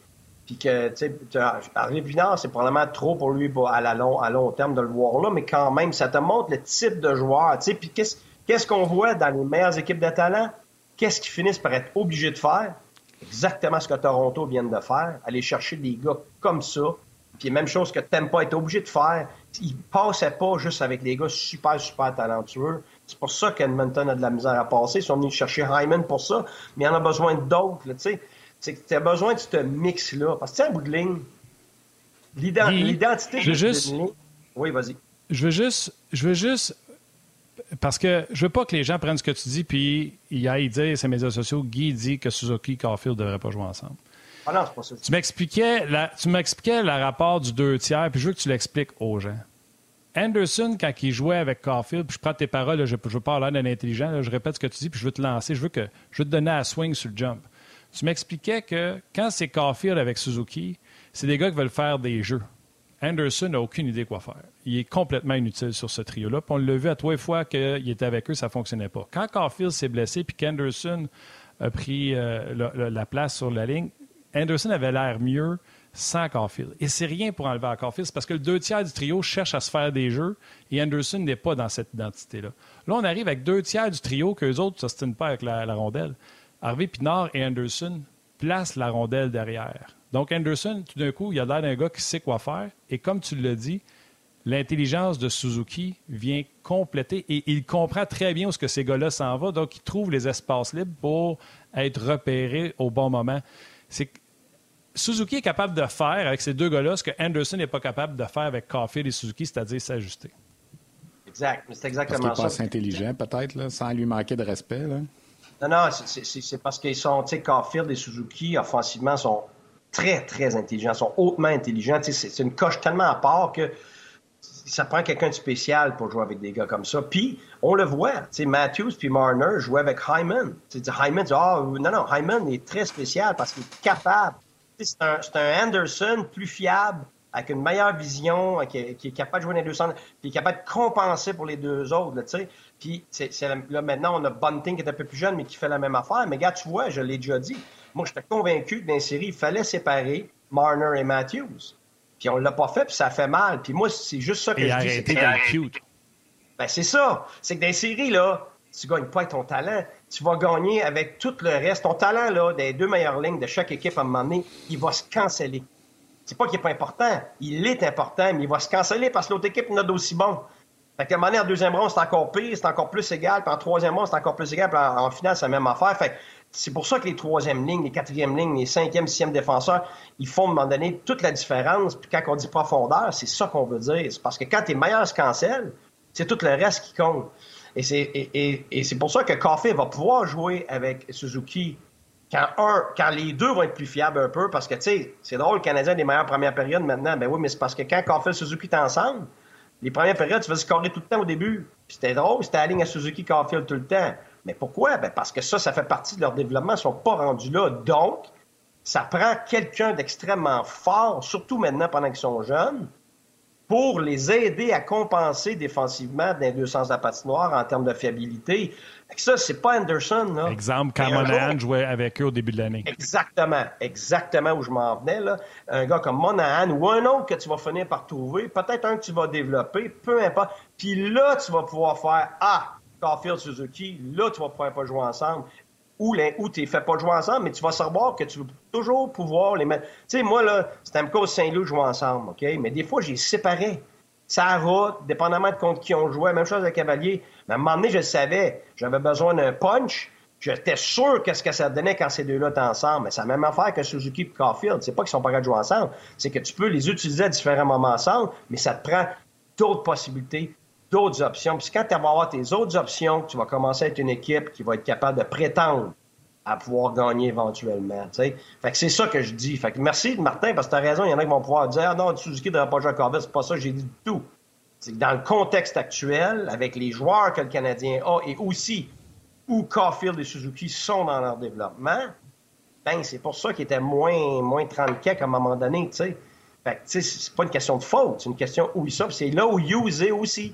puis que, tu sais, Pinard, c'est probablement trop pour lui à, la long, à long terme de le voir là, mais quand même, ça te montre le type de joueur, tu sais. Puis qu'est-ce qu'est-ce qu'on voit dans les meilleures équipes de talent? Qu'est-ce qu'ils finissent par être obligés de faire? Exactement ce que Toronto vient de faire, aller chercher des gars comme ça. Puis même chose que pas être obligé de faire. Ils passaient pas juste avec des gars super, super talentueux. C'est pour ça qu'Edmonton a de la misère à passer. Ils sont venus chercher Hyman pour ça, mais il en a besoin d'autres, tu sais c'est que tu as besoin de ce mix-là. Parce que, tu sais, bout de ligne, l'identité de juste... Oui, vas-y. Je veux juste. Je veux juste. Parce que je veux pas que les gens prennent ce que tu dis puis ils aillent dire ces médias sociaux. Guy dit que Suzuki et Caulfield ne devraient pas jouer ensemble. Ah non, c'est pas ça. Tu m'expliquais, la, tu m'expliquais le rapport du deux tiers, puis je veux que tu l'expliques aux gens. Anderson, quand il jouait avec Caulfield, puis je prends tes paroles, je, ne veux pas l'air d'un intelligent, je répète ce que tu dis, puis je veux te lancer, je veux que je veux te donner à swing sur le jump. Tu m'expliquais que quand c'est Caulfield avec Suzuki, c'est des gars qui veulent faire des jeux. Anderson n'a aucune idée quoi faire. Il est complètement inutile sur ce trio-là. on l'a vu à trois fois qu'il était avec eux, ça ne fonctionnait pas. Quand Caulfield s'est blessé puis qu'Anderson a pris euh, la, place sur la ligne, Anderson avait l'air mieux sans Caulfield. Et c'est rien pour enlever à Caulfield, parce que le deux tiers du trio cherche à se faire des jeux et Anderson n'est pas dans cette identité-là. Là, on arrive avec deux tiers du trio qu'eux autres ne s'ostinent pas avec la, rondelle. Harvey Pinard et Anderson placent la rondelle derrière. Donc, Anderson, tout d'un coup, il a l'air d'un gars qui sait quoi faire. Et comme tu l'as dit, l'intelligence de Suzuki vient compléter et il comprend très bien où ce que ces gars-là s'en vont. Donc, il trouve les espaces libres pour être repéré au bon moment. C'est Suzuki est capable de faire avec ces deux gars-là ce que Anderson n'est pas capable de faire avec Caulfield et Suzuki, c'est-à-dire s'ajuster. Exact, c'est exactement parce ça. Passe intelligent, peut-être, sans lui manquer de respect. Là. Non, non, c'est parce qu'ils sont, tu sais, Caulfield et Suzuki, offensivement, sont très, très intelligents, sont hautement intelligents. C'est une coche tellement à part que ça prend quelqu'un de spécial pour jouer avec des gars comme ça. Puis, on le voit. Matthews puis Marner jouaient avec Hyman. Hyman dit, ah, non, non, Hyman est très spécial parce qu'il est capable c'est un, un, Anderson plus fiable, avec une meilleure vision, qui est, capable de jouer dans les deux centres, qui est capable de compenser pour les deux autres. Là, puis c'est, là, maintenant, on a Bunting qui est un peu plus jeune, mais qui fait la même affaire. Mais gars, tu vois, je l'ai déjà dit. Moi, j'étais convaincu que dans les séries, il fallait séparer Marner et Matthews. Puis on l'a pas fait, puis ça fait mal. Puis moi, c'est juste ça que je dis. C'est cute. Ben, c'est ça. C'est que dans les séries, là, tu gagnes pas avec ton talent tu vas gagner avec tout le reste. Ton talent, là, des deux meilleures lignes de chaque équipe à un moment donné, il va se canceller. C'est pas qu'il n'est pas important. Il est important, mais il va se canceller parce que l'autre équipe n'a d'aussi bon. Fait qu'à un moment donné, en deuxième rond, c'est encore pire, c'est encore plus égal, puis en troisième rond, c'est encore plus égal, puis en, finale, c'est la même affaire. Fait c'est pour ça que les troisièmes lignes, les quatrièmes lignes, les cinquièmes, sixièmes défenseurs, ils font à un moment donné toute la différence. Puis quand on dit profondeur, c'est ça qu'on veut dire. C'est parce que quand tes meilleurs se cancellent, c'est tout le reste qui compte. Et c'est pour ça que Caulfield va pouvoir jouer avec Suzuki quand, les deux vont être plus fiables un peu, parce que, tu sais, c'est drôle, le Canadien a des meilleures premières périodes maintenant. Ben oui, mais c'est parce que quand Caulfield et Suzuki sont ensemble, les premières périodes, tu vas scorer tout le temps au début. C'était drôle, c'était la ligne à Suzuki Caulfield tout le temps. Mais pourquoi? Ben parce que ça, ça fait partie de leur développement. Ils sont pas rendus là. Donc, ça prend quelqu'un d'extrêmement fort, surtout maintenant pendant qu'ils sont jeunes, pour les aider à compenser défensivement dans les deux sens de la patinoire en termes de fiabilité. Ça, c'est pas Anderson. Là. Exemple, quand Monahan jouait avec eux au début de l'année. Exactement. Exactement où je m'en venais. Là. Un gars comme Monahan ou un autre que tu vas finir par trouver, peut-être un que tu vas développer, peu importe. Puis là, tu vas pouvoir faire Ah, Caulfield, Suzuki, là, tu vas pouvoir pas jouer ensemble ou, où tu ne fais pas jouer ensemble, mais tu vas savoir que tu veux toujours pouvoir les mettre. Tu sais, moi, là, Stamkos Saint-Loup jouent ensemble, OK? Mais des fois, j'ai séparé. Ça va, dépendamment de contre qui on jouait. Même chose avec Cavalier. Mais à un moment donné, je le savais. J'avais besoin d'un punch. J'étais sûr qu'est-ce que ça donnait quand ces deux-là étaient ensemble. Mais c'est la même affaire que Suzuki et Caulfield. C'est pas qu'ils sont pas capables de jouer ensemble. C'est que tu peux les utiliser à différents moments ensemble, mais ça te prend d'autres possibilités, d'autres options. Puis quand tu vas avoir tes autres options, tu vas commencer à être une équipe qui va être capable de prétendre à pouvoir gagner éventuellement. Fait que c'est ça que je dis. Fait que merci Martin, parce que tu as raison, il y en a qui vont pouvoir dire Ah non, Suzuki ne devrait pas jouer à Corvette, c'est pas ça que j'ai dit du tout. C'est que dans le contexte actuel, avec les joueurs que le Canadien a et aussi où Caulfield et Suzuki sont dans leur développement, ben c'est pour ça qu'ils étaient moins, moins 30 à un moment donné, tu sais. Fait que, c'est pas une question de faute, c'est une question où ils sont. C'est là où Hughes est aussi.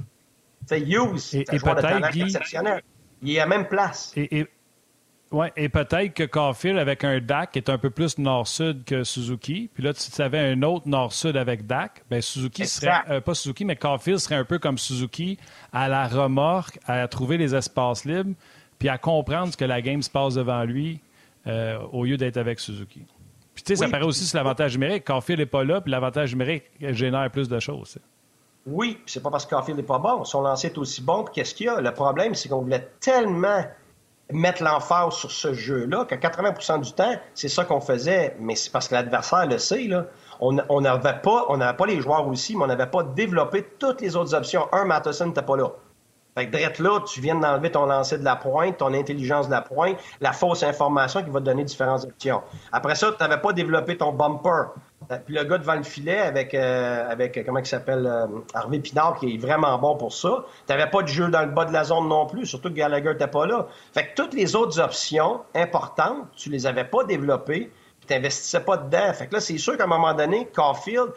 Hughes, c'est un joueur de talent exceptionnel. Il est à même place. Et, oui, et peut-être que Caulfield avec un DAC est un peu plus nord-sud que Suzuki. Puis là, si tu avais un autre nord-sud avec DAC, bien Suzuki serait, euh, pas Suzuki, mais Caulfield serait un peu comme Suzuki, à la remorque, à trouver les espaces libres, puis à comprendre ce que la game se passe devant lui euh, au lieu d'être avec Suzuki. Puis tu sais, ça paraît aussi sur l'avantage numérique. Caulfield n'est pas là, puis l'avantage numérique génère plus de choses. Oui, c'est pas parce que Caulfield n'est pas bon. Son lancer est aussi bon. Qu'est-ce qu'il y a? Le problème, c'est qu'on voulait tellement mettre l'emphase sur ce jeu-là qu'à 80% du temps, c'est ça qu'on faisait. Mais c'est parce que l'adversaire le sait. Là. On n'avait pas, on n'avait pas les joueurs aussi, mais on n'avait pas développé toutes les autres options. Un, Matheson n'était pas là. Fait que drette là, tu viens d'enlever ton lancer de la pointe, ton intelligence de la pointe, la fausse information qui va te donner différentes options. Après ça, tu n'avais pas développé ton bumper. Euh, puis le gars devant le filet avec, euh, avec euh, comment il s'appelle, Harvey Pinard, qui est vraiment bon pour ça. Tu n'avais pas de jeu dans le bas de la zone non plus, surtout que Gallagher n'était pas là. Fait que toutes les autres options importantes, tu les avais pas développées, puis tu n'investissais pas dedans. Fait que là, c'est sûr qu'à un moment donné, Caulfield,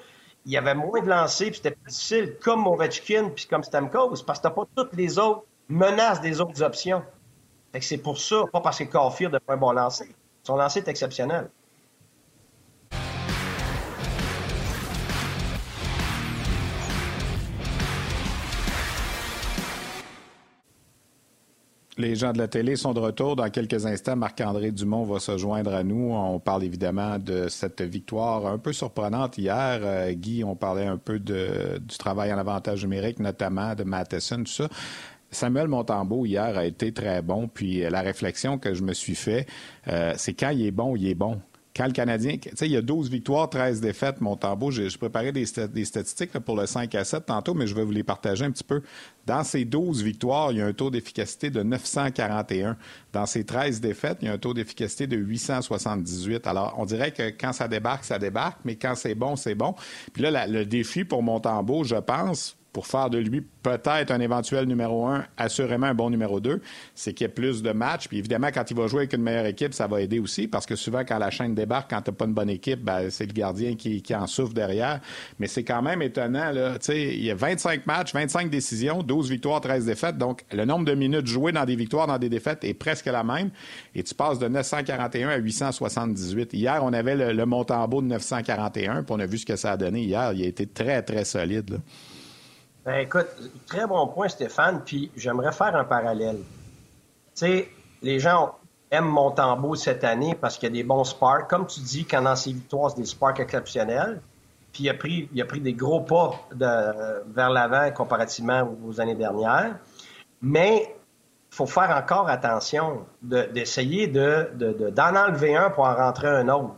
il y avait moins de lancers, puis c'était plus difficile, comme Ovechkin, puis comme Stamkos, parce que tu pas toutes les autres menaces des autres options. Fait que c'est pour ça, pas parce que Caulfield n'a pas un bon lancer. Son lancer est exceptionnel. Les gens de la télé sont de retour. Dans quelques instants, Marc-André Dumont va se joindre à nous. On parle évidemment de cette victoire un peu surprenante hier. Euh, Guy, on parlait un peu du travail en avantage numérique, notamment de Matheson, ça. Samuel Montembeau, hier, a été très bon. Puis la réflexion que je me suis fait, euh, c'est quand il est bon, il est bon. Quand le Canadien, tu sais, il y a 12 victoires, 13 défaites, Montembeau. J'ai préparé des, des statistiques pour le 5 à 7 tantôt, mais je vais vous les partager un petit peu. Dans ces 12 victoires, il y a un taux d'efficacité de 941. Dans ces 13 défaites, il y a un taux d'efficacité de 878. Alors, on dirait que quand ça débarque, ça débarque, mais quand c'est bon, c'est bon. Puis là, le défi pour Montembeau, je pense, pour faire de lui peut-être un éventuel numéro un, assurément un bon numéro deux, c'est qu'il y ait plus de matchs. Puis évidemment, quand il va jouer avec une meilleure équipe, ça va aider aussi, parce que souvent, quand la chaîne débarque, quand tu pas une bonne équipe, ben, c'est le gardien qui, en souffre derrière. Mais c'est quand même étonnant. Là. Il y a 25 matchs, 25 décisions, 12 victoires, 13 défaites. Donc, le nombre de minutes jouées dans des victoires, dans des défaites est presque la même. Et tu passes de 941 à 878. Hier, on avait le, le Montembeau de 941, puis on a vu ce que ça a donné hier. Il a été très, très solide. Ben, écoute, très bon point, Stéphane. Puis j'aimerais faire un parallèle. Tu sais, les gens aiment Montembeau cette année parce qu'il y a des bons sparks. Comme tu dis, quand dans ses victoires, c'est des sparks exceptionnels. Puis il a pris, il a pris des gros pas de, vers l'avant comparativement aux années dernières. Mais il faut faire encore attention d'essayer de, d'en enlever un pour en rentrer un autre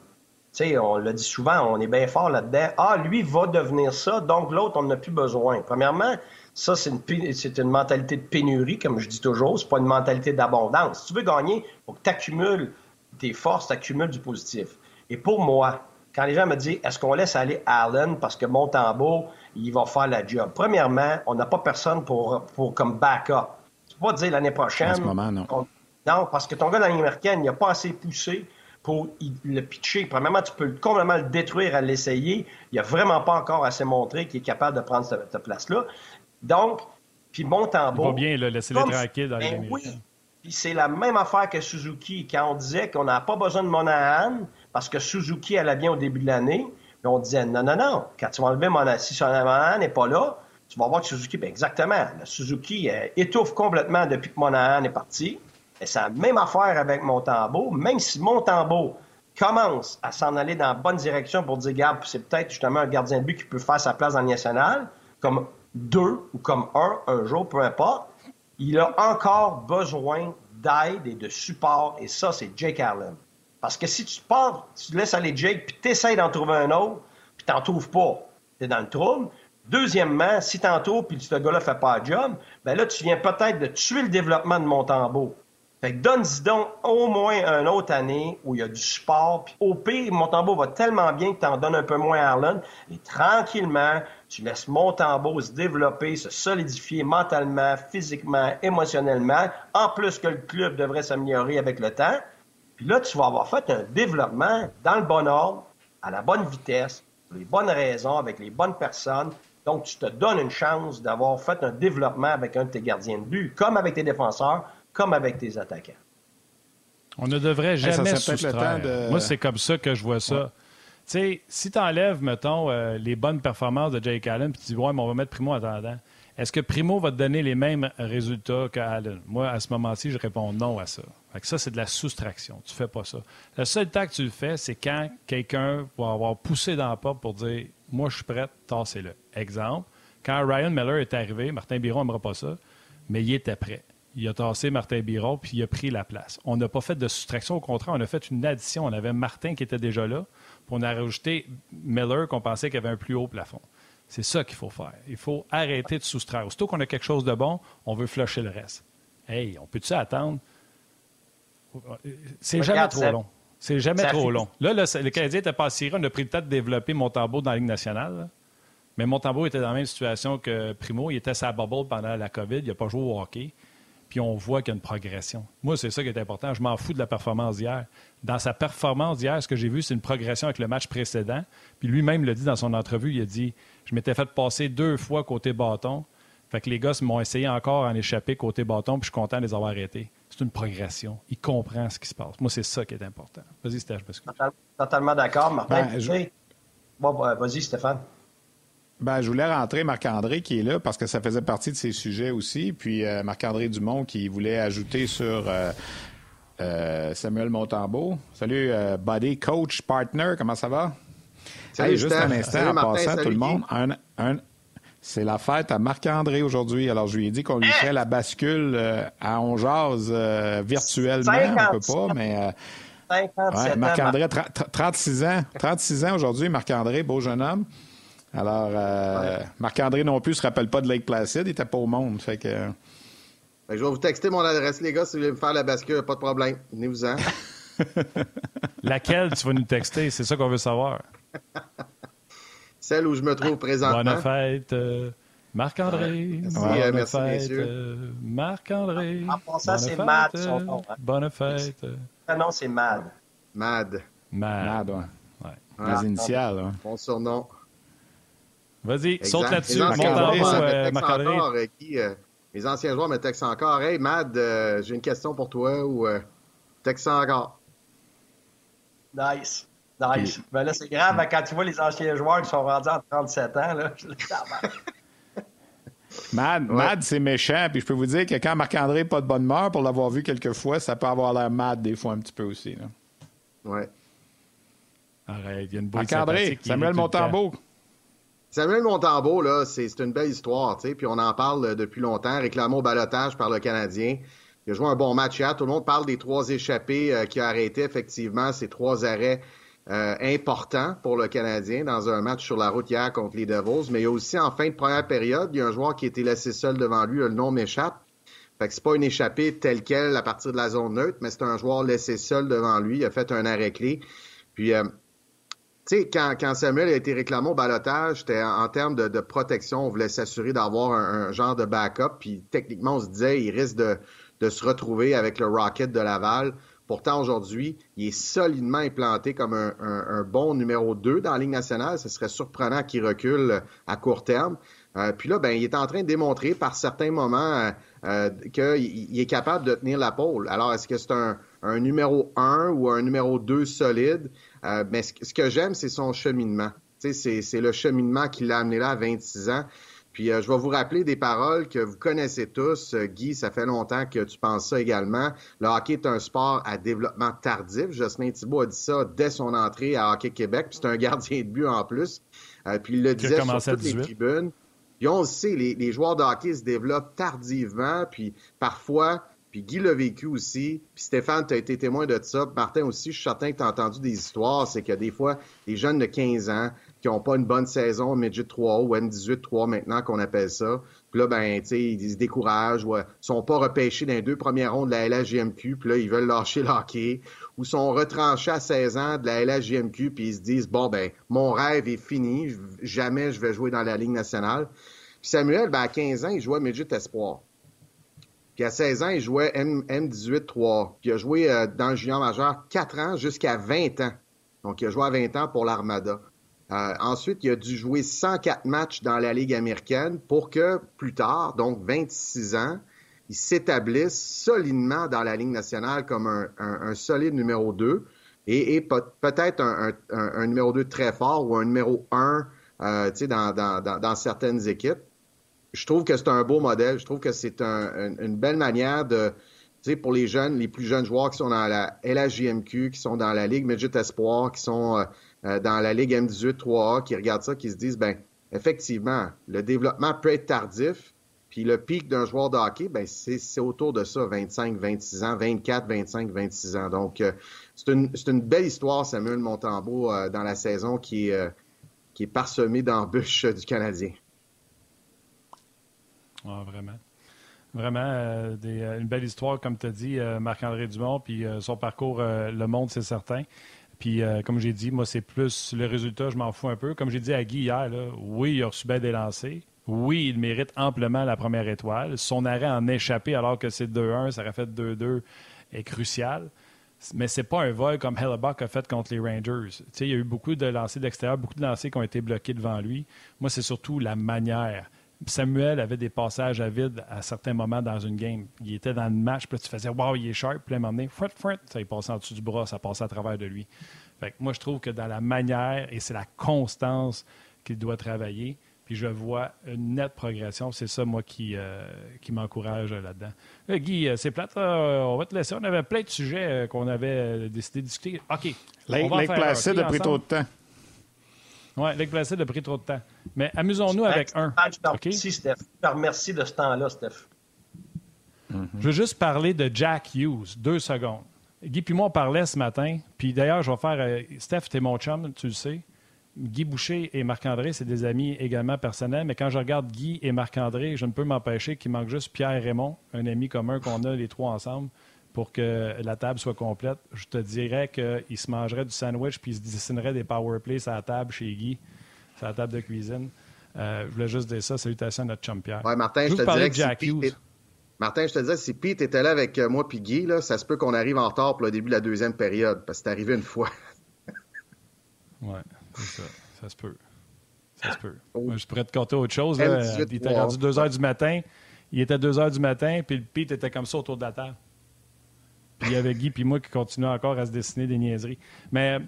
sais, on le dit souvent, on est bien fort là-dedans. Ah, lui va devenir ça, donc l'autre, on n'a plus besoin. Premièrement, ça, c'est une, c'est une mentalité de pénurie, comme je dis toujours. C'est pas une mentalité d'abondance. Si tu veux gagner, il faut que tu accumules tes forces, tu accumules du positif. Et pour moi, quand les gens me disent est-ce qu'on laisse aller Allen parce que Montembeau, il va faire la job? Premièrement, on n'a pas personne pour, pour comme backup. Tu peux pas dire l'année prochaine. En ce moment, non. non, parce que ton gars dans américaine, il n'a pas assez poussé pour le pitcher. Premièrement, tu peux complètement le détruire à l'essayer. Il n'a vraiment pas encore assez montré qu'il est capable de prendre cette, place-là. Donc, puis Montembeau... Il va bien, là, laisser le tranquille dans ben Oui, puis c'est la même affaire que Suzuki. Quand on disait qu'on n'a pas besoin de Monahan, parce que Suzuki allait bien au début de l'année, on disait non, non, non, quand tu vas enlever Monahan, si Monahan n'est pas là, tu vas voir que Suzuki, ben exactement, le Suzuki euh, étouffe complètement depuis que Monahan est parti. Et c'est la même affaire avec Montembeau. Même si Montembeau commence à s'en aller dans la bonne direction pour dire, regarde, c'est peut-être justement un gardien de but qui peut faire sa place dans le national, comme deux ou comme un, un jour, peu importe, il a encore besoin d'aide et de support, et ça, c'est Jake Allen. Parce que si tu pars, tu laisses aller Jake, puis tu essaies d'en trouver un autre, puis tu n'en trouves pas, tu es dans le trouble. Deuxièmement, si tu en trouves, puis ce gars-là fait pas de job, ben là, tu viens peut-être de tuer le développement de Montembeau. Fait que donne-y donc au moins une autre année où il y a du support. Puis au pire, Montembeau va tellement bien que tu en donnes un peu moins à Arlen. Et tranquillement, tu laisses Montembeau se développer, se solidifier mentalement, physiquement, émotionnellement. En plus que le club devrait s'améliorer avec le temps. Puis là, tu vas avoir fait un développement dans le bon ordre, à la bonne vitesse, pour les bonnes raisons, avec les bonnes personnes. Donc, tu te donnes une chance d'avoir fait un développement avec un de tes gardiens de but, comme avec tes défenseurs, comme avec tes attaquants. On ne devrait jamais soustraire. Moi, c'est comme ça que je vois ça. Tu sais, si tu enlèves, mettons, euh, les bonnes performances de Jake Allen, puis tu dis, ouais, mais on va mettre Primo en attendant, est-ce que Primo va te donner les mêmes résultats qu'Allen? Moi, à ce moment-ci, je réponds non à ça. ça, c'est de la soustraction. Tu fais pas ça. Le seul temps que tu le fais, c'est quand quelqu'un va avoir poussé dans la porte pour dire, moi, je suis prêt, tassez-le. Exemple, quand Ryan Miller est arrivé, Martin Biron n'aimera pas ça, mais il était prêt il a tassé Martin Biron, puis il a pris la place. On n'a pas fait de soustraction, au contraire, on a fait une addition. On avait Martin qui était déjà là, puis on a rajouté Miller qu'on pensait qu'il avait un plus haut plafond. C'est ça qu'il faut faire. Il faut arrêter de soustraire. Aussitôt qu'on a quelque chose de bon, on veut flusher le reste. Hey, on peut-tu attendre? C'est jamais trop long. C'est jamais trop long. Là, le, Canadien n'était pas si On a pris le temps de développer Montembeau dans la Ligue nationale. Mais Montembeau était dans la même situation que Primo. Il était sa bubble pendant la COVID. Il n'a pas joué au hockey puis on voit qu'il y a une progression. Moi, c'est ça qui est important. Je m'en fous de la performance d'hier. Dans sa performance d'hier, ce que j'ai vu, c'est une progression avec le match précédent. Puis lui-même l'a dit dans son entrevue, il a dit Je m'étais fait passer deux fois côté bâton. Fait que les gars m'ont essayé encore en échapper côté bâton, puis je suis content de les avoir arrêtés. C'est une progression. Il comprend ce qui se passe. Moi, c'est ça qui est important. Vas-y, Stéphane, Totalement d'accord, Martin. Ben, vas-y, Stéphane. Ben, je voulais rentrer Marc-André qui est là parce que ça faisait partie de ses sujets aussi. Puis euh, Marc-André Dumont qui voulait ajouter sur euh, euh, Samuel Montambeau. Salut, buddy, coach, partner, comment ça va? Salut, juste un instant en passant, tout le monde. c'est la fête à Marc-André aujourd'hui. Alors, je lui ai dit qu'on lui fait la bascule à Onjaz virtuellement. On peut pas, mais. Marc-André, 36 ans. 36 ans aujourd'hui, Marc-André, beau jeune homme. Alors, euh, Marc-André non plus ne se rappelle pas de Lake Placid, il n'était pas au monde. Fait que... je vais vous texter mon adresse, les gars, si vous voulez me faire la bascule, pas de problème. Venez-vous-en. Laquelle tu vas nous texter? C'est ça qu'on veut savoir. Celle où je me trouve présentement. Bonne fête, euh, Marc-André. Merci, euh, merci messieurs. Marc-André. En passant, c'est Mad, son nom. Hein. Bonne fête. Ah non, c'est Mad. Mad. Mad. Mad, ouais. Les initiales. Hein. Bon surnom. Vas-y, saute là-dessus, haut, euh, euh, euh, mes anciens joueurs me textent encore. Hey, Mad, j'ai une question pour toi ou texte encore. Nice. Nice. Ben là, c'est grave quand tu vois les anciens joueurs qui sont rendus à 37 ans. Là, Mad, Mad c'est méchant. Puis je peux vous dire que quand Marc-André n'est pas de bonne humeur, pour l'avoir vu quelques fois, ça peut avoir l'air mad des fois un petit peu aussi. Là. Ouais. Arrête, il y a une Marc-André, Samuel Montambeau. Samuel Montembeau, là, c'est une belle histoire, tu sais, puis on en parle depuis longtemps, réclamé au balotage par le Canadien. Il a joué un bon match hier. Tout le monde parle des trois échappés euh, qui a arrêté effectivement ces trois arrêts euh, importants pour le Canadien dans un match sur la route hier contre les Devils. Mais il y a aussi en fin de première période, il y a un joueur qui a été laissé seul devant lui, le nom m'échappe. Fait que c'est pas une échappée telle quelle à partir de la zone neutre, mais c'est un joueur laissé seul devant lui. Il a fait un arrêt clé. Puis euh, sais, quand, Samuel a été réclamé au balotage, c'était en, termes de, protection, on voulait s'assurer d'avoir un, genre de backup. Puis techniquement, on se disait, il risque de, se retrouver avec le Rocket de Laval. Pourtant, aujourd'hui, il est solidement implanté comme un, un, bon numéro 2 dans la Ligue nationale. Ce serait surprenant qu'il recule à court terme. Euh, puis là, ben, il est en train de démontrer par certains moments euh, euh qu'il est capable de tenir la pôle. Alors, est-ce que c'est un, un numéro 1 ou un numéro 2 solide? Euh, mais ce, que j'aime, c'est son cheminement. C'est le cheminement qui l'a amené là à 26 ans. Puis euh, je vais vous rappeler des paroles que vous connaissez tous. Euh, Guy, ça fait longtemps que tu penses ça également. Le hockey est un sport à développement tardif. Jocelyn Thibault a dit ça dès son entrée à Hockey Québec. Puis c'est un gardien de but en plus. puis il le disait sur toutes les tribunes. Puis on le sait, les, les joueurs de hockey se développent tardivement. Puis parfois, puis Guy l'a vécu aussi. Puis Stéphane, tu as été témoin de ça. Martin aussi, je suis certain que tu as entendu des histoires. C'est que des fois, des jeunes de 15 ans qui n'ont pas une bonne saison Midget 3 ou M18 3 maintenant qu'on appelle ça. Puis là, ben, tu sais, ils se découragent ou sont pas repêchés dans les deux premières rondes de la LHJMQ. Puis là, ils veulent lâcher le hockey. Ou sont retranchés à 16 ans de la LHJMQ. Puis ils se disent, bon, ben, mon rêve est fini. Jamais je vais jouer dans la Ligue nationale. Puis Samuel, ben, à 15 ans, il jouait Midget Espoir. Puis à 16 ans, il jouait M, 18 3 Puis il a joué euh, dans le junior majeur 4 ans jusqu'à 20 ans. Donc, il a joué à 20 ans pour l'Armada. Euh, ensuite, il a dû jouer 104 matchs dans la Ligue américaine pour que plus tard, donc 26 ans, il s'établisse solidement dans la Ligue nationale comme un, solide numéro 2 et, peut-être un, numéro 2 très fort ou un numéro 1 euh, dans, dans, dans certaines équipes je trouve que c'est un beau modèle. Je trouve que c'est une belle manière de, tu sais, pour les jeunes, les plus jeunes joueurs qui sont dans la LHJMQ, qui sont dans la Ligue Midget Espoir, qui sont euh, euh, dans la Ligue M18 3A, qui regardent ça, qui se disent, ben, effectivement, le développement peut être tardif, puis le pic d'un joueur de hockey, ben, c'est autour de ça, 25, 26 ans, 24, 25, 26 ans. Donc, euh, c'est une, une, belle histoire, Samuel Montembeau, dans la saison qui est, qui est parsemée d'embûches du Canadien vraiment. Vraiment, euh, euh, une belle histoire, comme tu as dit, euh, Marc-André Dumont, puis son parcours, le monde, c'est certain. Puis, comme j'ai dit, moi, c'est plus le résultat, je m'en fous un peu. Comme j'ai dit à Guy hier, oui, il a reçu bien des lancers. Oui, il mérite amplement la première étoile. Son arrêt en échappé alors que c'est 2-1, ça aurait fait 2-2, est crucial. Mais c'est pas un vol comme Hellebuck a fait contre les Rangers. il y a eu beaucoup de lancers d'extérieur, beaucoup de lancers qui ont été bloqués devant lui. Moi, c'est surtout la manière. Samuel avait des passages à vide à certains moments dans une game. Il était dans le match, puis tu faisais Wow, il est sharp, puis à un moment donné, ça il passait en dessous du bras, ça passait à travers de lui. Fait moi, je trouve que dans la manière, et c'est la constance qu'il doit travailler, Puis je vois une nette progression. C'est ça, moi, qui, euh, qui m'encourage là-dedans. Guy, c'est plate. on va te laisser. On avait plein de sujets qu'on avait décidé de discuter. OK. Lake Placid a pris trop de temps. Oui, Lake Placid a pris trop de temps. Mais amusons-nous avec un. Merci, Steph. Je te remercie de ce temps-là, Steph. Je veux juste parler de Jack Hughes, deux secondes. Guy puis moi, on parlait ce matin. Puis d'ailleurs, je vais faire. Euh, Steph, t'es mon chum, tu le sais. Guy Boucher et Marc-André, c'est des amis également personnels. Mais quand je regarde Guy et Marc-André, je ne peux m'empêcher qu'il manque juste Pierre Raymond, un ami commun qu'on a les trois ensemble, pour que la table soit complète. Je te dirais qu'il se mangerait du sandwich puis il se dessinerait des power plays à la table chez Guy, sur la table de cuisine. Euh, je voulais juste dire ça. Salutations à notre chum Pierre. Ouais, Martin, je, te dirais que Jack Hughes. Martin, je te disais, si Pete était là avec euh, moi puis Guy, là, ça se peut qu'on arrive en retard pour le début de la deuxième période, parce que c'est arrivé une fois. oui, c'est ça. Ça se peut. Ça se peut. Oh. je pourrais te compter autre chose. il était rendu 2 heures du matin. Il était 2 heures du matin, puis Pete était comme ça autour de la table. Il y avait Guy puis moi qui continuons encore à se dessiner des niaiseries. Mais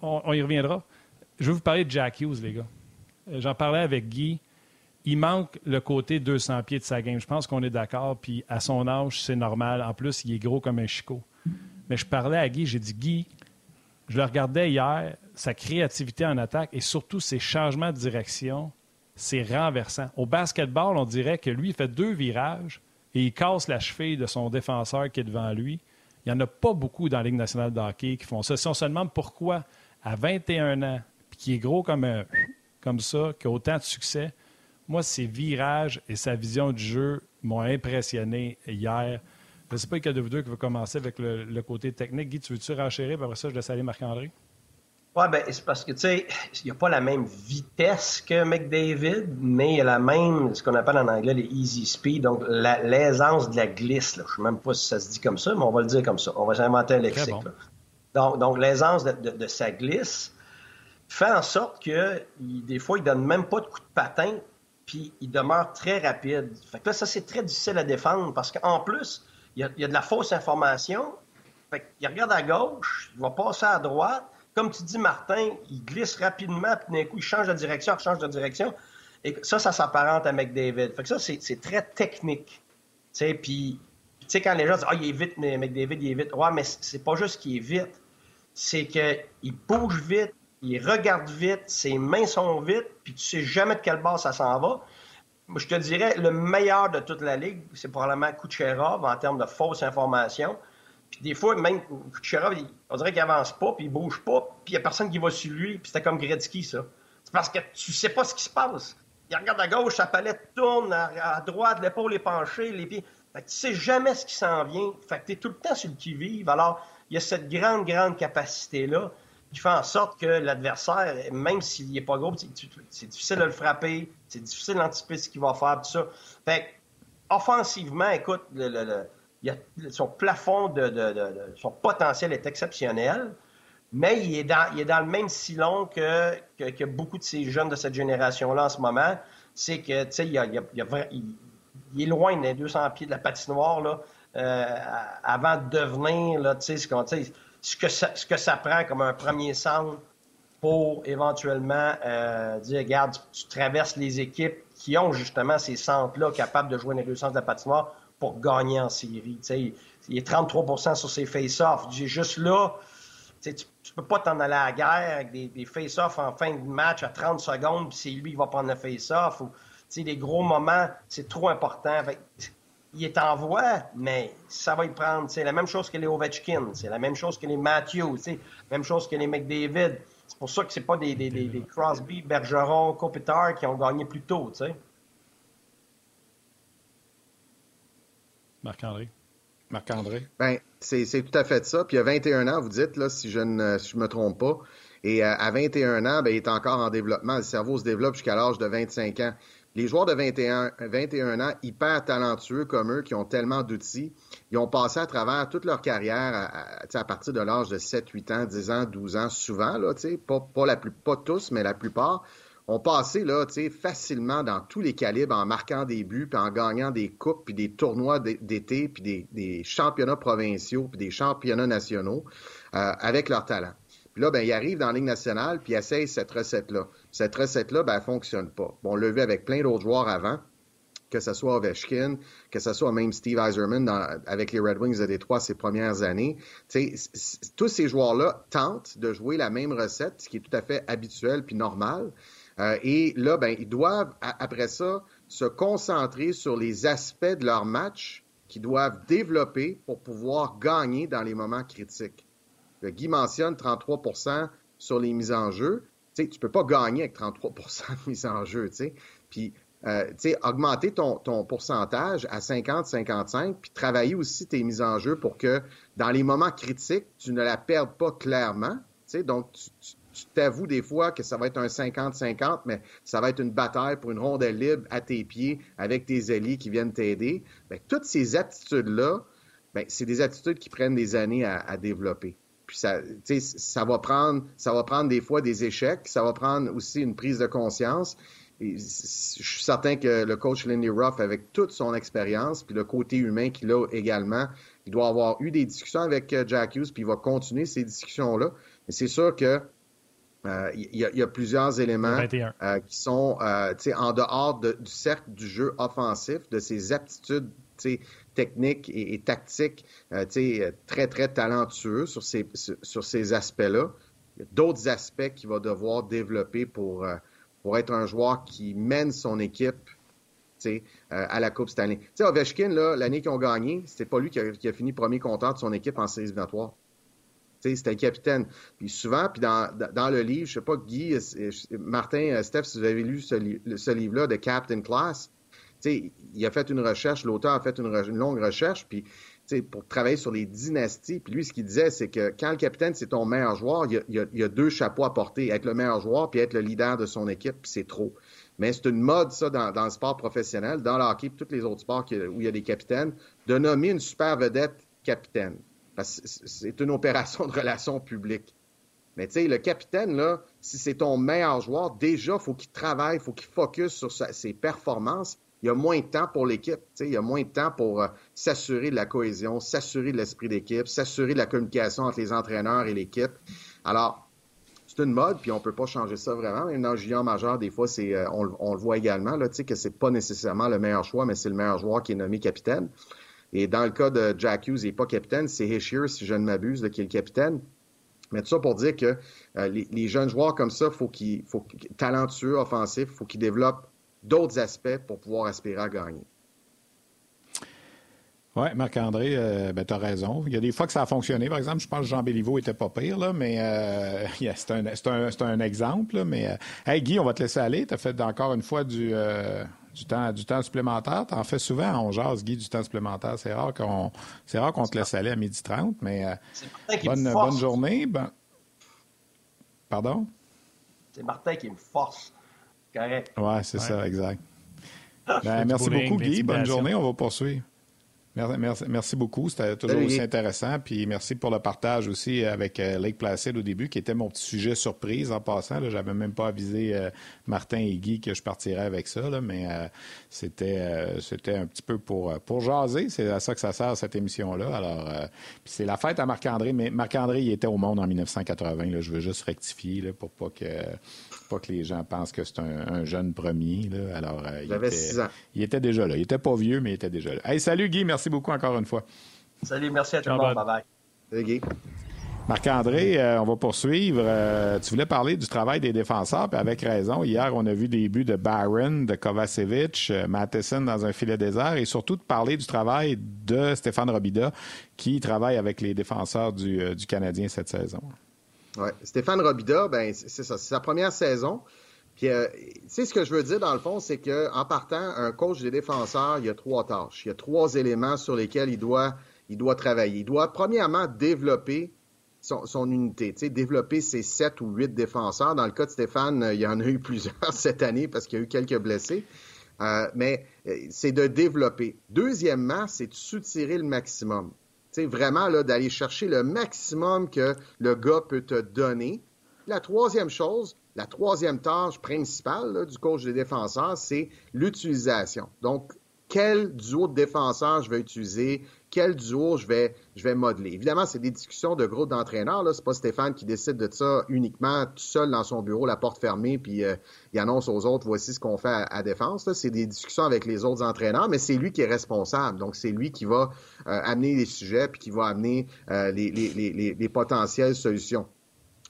on, y reviendra. Je vais vous parler de Jack Hughes, les gars. J'en parlais avec Guy il manque le côté 200 pieds de sa game. Je pense qu'on est d'accord. Puis à son âge, c'est normal. En plus, il est gros comme un chicot. Mais je parlais à Guy, j'ai dit Guy, je le regardais hier, sa créativité en attaque et surtout ses changements de direction, c'est renversant. Au basketball, on dirait que lui, il fait deux virages et il casse la cheville de son défenseur qui est devant lui. Il n'y en a pas beaucoup dans la Ligue nationale de hockey qui font ça. Si on se demande pourquoi, à 21 ans, puis qui est gros comme, un, comme ça, qui a autant de succès, moi, ses virages et sa vision du jeu m'ont impressionné hier. Je ne sais pas de vous deux qui veut commencer avec le, côté technique. Guy, tu veux-tu renchérir? après ça, je laisse aller Marc-André? Oui, ben, c'est parce que, tu sais, il n'y a pas la même vitesse que McDavid, mais il y a la même, ce qu'on appelle en anglais les easy speed, donc l'aisance de la glisse. Je ne sais même pas si ça se dit comme ça, mais on va le dire comme ça. On va s'inventer un lexique. Donc, donc l'aisance de, sa glisse fait en sorte que, des fois, il donne même pas de coup de patin puis il demeure très rapide. Fait que là, ça, c'est très difficile à défendre parce qu'en plus, il y, a, de la fausse information. Fait qu'il regarde à gauche, il va passer à droite. Comme tu dis, Martin, il glisse rapidement, puis d'un coup, il change de direction, il change de direction. Et ça, ça s'apparente à McDavid. Fait que ça, c'est très technique. Tu sais, puis, tu sais, quand les gens disent « Ah, il est vite, mais McDavid, il est vite. » Ouais, mais c'est pas juste qu'il est vite. C'est qu'il bouge vite, il regarde vite, ses mains sont vite, puis tu sais jamais de quelle base ça s'en va. Je te dirais, le meilleur de toute la ligue, c'est probablement Kucherov en termes de fausses informations. Puis des fois, même Kucherov, on dirait qu'il avance pas, puis il bouge pas, puis il y a personne qui va sur lui, puis c'était comme Gretzky, ça. C'est parce que tu sais pas ce qui se passe. Il regarde à gauche, sa palette tourne, à, droite, l'épaule est penchée, les pieds. Fait que tu sais jamais ce qui s'en vient. Fait que tu es tout le temps sur le qui-vive. Alors, il y a cette grande, grande capacité-là qui fait en sorte que l'adversaire, même s'il n'est pas gros, c'est difficile de le frapper, c'est difficile d'anticiper ce qu'il va faire, tout ça. Fait offensivement, écoute, son plafond de, son potentiel est exceptionnel, mais il est dans, dans le même silon que, beaucoup de ces jeunes de cette génération-là en ce moment. C'est que, tu sais, il, est loin des 200 pieds de la patinoire, là, euh, avant de devenir, tu sais, ce que ça, ce que ça prend comme un premier centre pour éventuellement euh, dire, regarde, tu, traverses les équipes qui ont justement ces centres-là capables de jouer une réussite de la patinoire pour gagner en série. il est 33% sur ses face-offs. Juste là, tu ne peux pas t'en aller à la guerre avec des, face-offs en fin de match à 30 secondes, puis c'est lui qui va prendre le face-off. Les gros moments, c'est trop important il est en voie, mais ça va y prendre. C'est la même chose que les Ovechkin, c'est la même chose que les Matthews, c'est la même chose que les McDavid. C'est pour ça que c'est pas des, Crosby, Bergeron, Kopitar qui ont gagné plus tôt, tu Marc-André? Marc-André. Ben, c'est tout à fait ça. Puis il y a 21 ans, vous dites, là, si je ne me trompe pas. Et euh, à 21 ans, ben, il est encore en développement. Le cerveau se développe jusqu'à l'âge de 25 ans les joueurs de 21, 21 ans, hyper talentueux comme eux, qui ont tellement d'outils, ils ont passé à travers toute leur carrière à, partir de l'âge de 7, 8 ans, 10 ans, 12 ans, souvent, là, pas, pas, la plus, pas tous, mais la plupart, ont passé là, facilement dans tous les calibres en marquant des buts, puis en gagnant des coupes, puis des tournois d'été, puis des, championnats provinciaux, puis des championnats nationaux euh, avec leur talent Puis là, ben, il arrive dans la Ligue nationale, puis il essaye cette recette-là. Cette recette-là, ben, elle fonctionne pas. Bon, on l'a vu avec plein d'autres joueurs avant, que ce soit Ovechkin, que ce soit même Steve Eiserman avec les Red Wings de Détroit ses premières années. tous ces joueurs-là tentent de jouer la même recette, ce qui est tout à fait habituel puis normal. Euh, et là, ben, ils doivent, après ça, se concentrer sur les aspects de leur match qu'ils doivent développer pour pouvoir gagner dans les moments critiques. Guy mentionne 33% sur les mises en jeu. Tu ne peux pas gagner avec 33% de mises en jeu. Puis, euh, augmenter ton, ton, pourcentage à 50-55, puis travailler aussi tes mises en jeu pour que dans les moments critiques, tu ne la perdes pas clairement. Donc, tu, tu t'avoues des fois que ça va être un 50-50, mais ça va être une bataille pour une rondelle libre à tes pieds avec tes alliés qui viennent t'aider. Bien, toutes ces attitudes-là, bien, c'est des attitudes qui prennent des années à, développer. Puis ça, ça va prendre, ça va prendre des fois des échecs, ça va prendre aussi une prise de conscience. Je suis certain que le coach Lindy Ruff, avec toute son expérience, puis le côté humain qu'il a également, il doit avoir eu des discussions avec euh, Jack Hughes, puis il va continuer ces discussions-là. Mais c'est sûr que euh, il y, a plusieurs éléments euh, qui sont euh, en dehors du cercle du jeu offensif, de ses aptitudes techniques et, tactiques très, très talentueux sur ces, sur ces aspects-là. Il y a d'autres aspects qu'il va devoir développer pour, pour être un joueur qui mène son équipe à la Coupe Stanley. sais, Ovechkin, l'année qu'ils ont gagné, c'était pas lui qui a, qui a, fini premier compteur de son équipe en séries éliminatoires. C'était le capitaine. Puis souvent, puis dans, le livre, je sais pas, Guy, euh, Martin, euh, Steph, si vous avez lu ce, livre-là de Captain Class, il a fait une recherche, l'auteur a fait une, longue recherche, puis pour travailler sur les dynasties. Puis lui, ce qu'il disait, c'est que quand le capitaine, c'est ton meilleur joueur, il y, a, deux chapeaux à porter, être le meilleur joueur puis être le leader de son équipe, puis c'est trop. Mais c'est une mode, ça, dans, le sport professionnel, dans le hockey, tous les autres sports où il y a des capitaines, de nommer une super vedette capitaine c'est une opération de relations publiques. Mais tu sais, le capitaine, là, si c'est ton meilleur joueur, déjà, il faut qu'il travaille, il faut qu'il focus sur ses performances. Il y a moins de temps pour l'équipe. Il y a moins de temps pour euh, s'assurer de la cohésion, s'assurer de l'esprit d'équipe, s'assurer de la communication entre les entraîneurs et l'équipe. Alors, c'est une mode, puis on peut pas changer ça vraiment. Même dans majeur, des fois, euh, on, on, le voit également, là, que c'est pas nécessairement le meilleur choix, mais c'est le meilleur joueur qui est nommé capitaine. Et dans le cas de Jack Hughes, il n'est pas capitaine, c'est Hischier, si je ne m'abuse, qui est le capitaine. Mais tout ça pour dire que euh, les, jeunes joueurs comme ça, faut qu'ils, faut talentueux, offensifs, faut qu'ils développent d'autres aspects pour pouvoir aspirer à gagner. Oui, Marc-André, euh, ben, tu as raison. Il y a des fois que ça a fonctionné. Par exemple, je pense que Jean Béliveau était pas pire, là, mais euh, c'est un, un, exemple. mais hey, Guy, on va te laisser aller. Tu as fait encore une fois du, du temps, du temps supplémentaire. Tu en fais souvent, on jase, Guy, du temps supplémentaire. C'est rare qu'on c'est rare qu'on te laisse aller à midi 30, mais euh, bonne, bonne journée. Pardon? C'est Martin qui me force. Correct. Oui, c'est ça, exact. Ben, merci beaucoup, Guy. Bonne journée. On va poursuivre. Merci, beaucoup. C'était toujours aussi intéressant. Puis merci pour le partage aussi avec euh, Lake Placid au début, qui était mon petit sujet surprise en passant. Je n'avais même pas avisé euh, Martin et Guy que je partirais avec ça, mais euh, c'était c'était un petit peu pour, pour jaser. C'est à ça que ça sert, cette émission-là. Alors, c'est la fête à Marc-André, mais Marc-André, il était au monde en 1980. Je veux juste rectifier là, pour pas que pas que les gens pensent que c'est un, jeune premier. Là. Alors, il, était, il était déjà là. Il était pas vieux, mais il était déjà là. Hey, salut Guy, merci beaucoup encore une fois. Salut, merci à tout le monde. Bye bye. Salut Guy. Marc-André, euh, on va poursuivre. Euh, tu voulais parler du travail des défenseurs, puis avec raison. Hier, on a vu des buts de Barron, de Kovacevic, Matheson dans un filet désert, et surtout de parler du travail de Stéphane Robida, qui travaille avec les défenseurs du, du Canadien cette saison. Ouais. Stéphane Robida, ben, c'est ça, c'est sa première saison. Puis, euh, tu sais, ce que je veux dire, dans le fond, c'est qu'en partant, un coach des défenseurs, il y a trois tâches. Il y a trois éléments sur lesquels il doit, il doit travailler. Il doit, premièrement, développer son, unité, tu sais, développer ses sept ou huit défenseurs. Dans le cas de Stéphane, il y en a eu plusieurs cette année parce qu'il y a eu quelques blessés. Euh, mais euh, c'est de développer. Deuxièmement, c'est de soutirer le maximum vraiment d'aller chercher le maximum que le gars peut te donner. La troisième chose, la troisième tâche principale du coach des défenseurs, c'est l'utilisation. Donc, quel duo de défenseurs je vais utiliser, quel duo je vais, je vais modeler. Évidemment, c'est des discussions de groupe d'entraîneurs. Ce n'est pas Stéphane qui décide de ça uniquement tout seul dans son bureau, la porte fermée, puis euh, il annonce aux autres, voici ce qu'on fait à, défense. C'est des discussions avec les autres entraîneurs, mais c'est lui qui est responsable. Donc, c'est lui qui va euh, amener les sujets, puis qui va amener euh, les, les, les potentielles solutions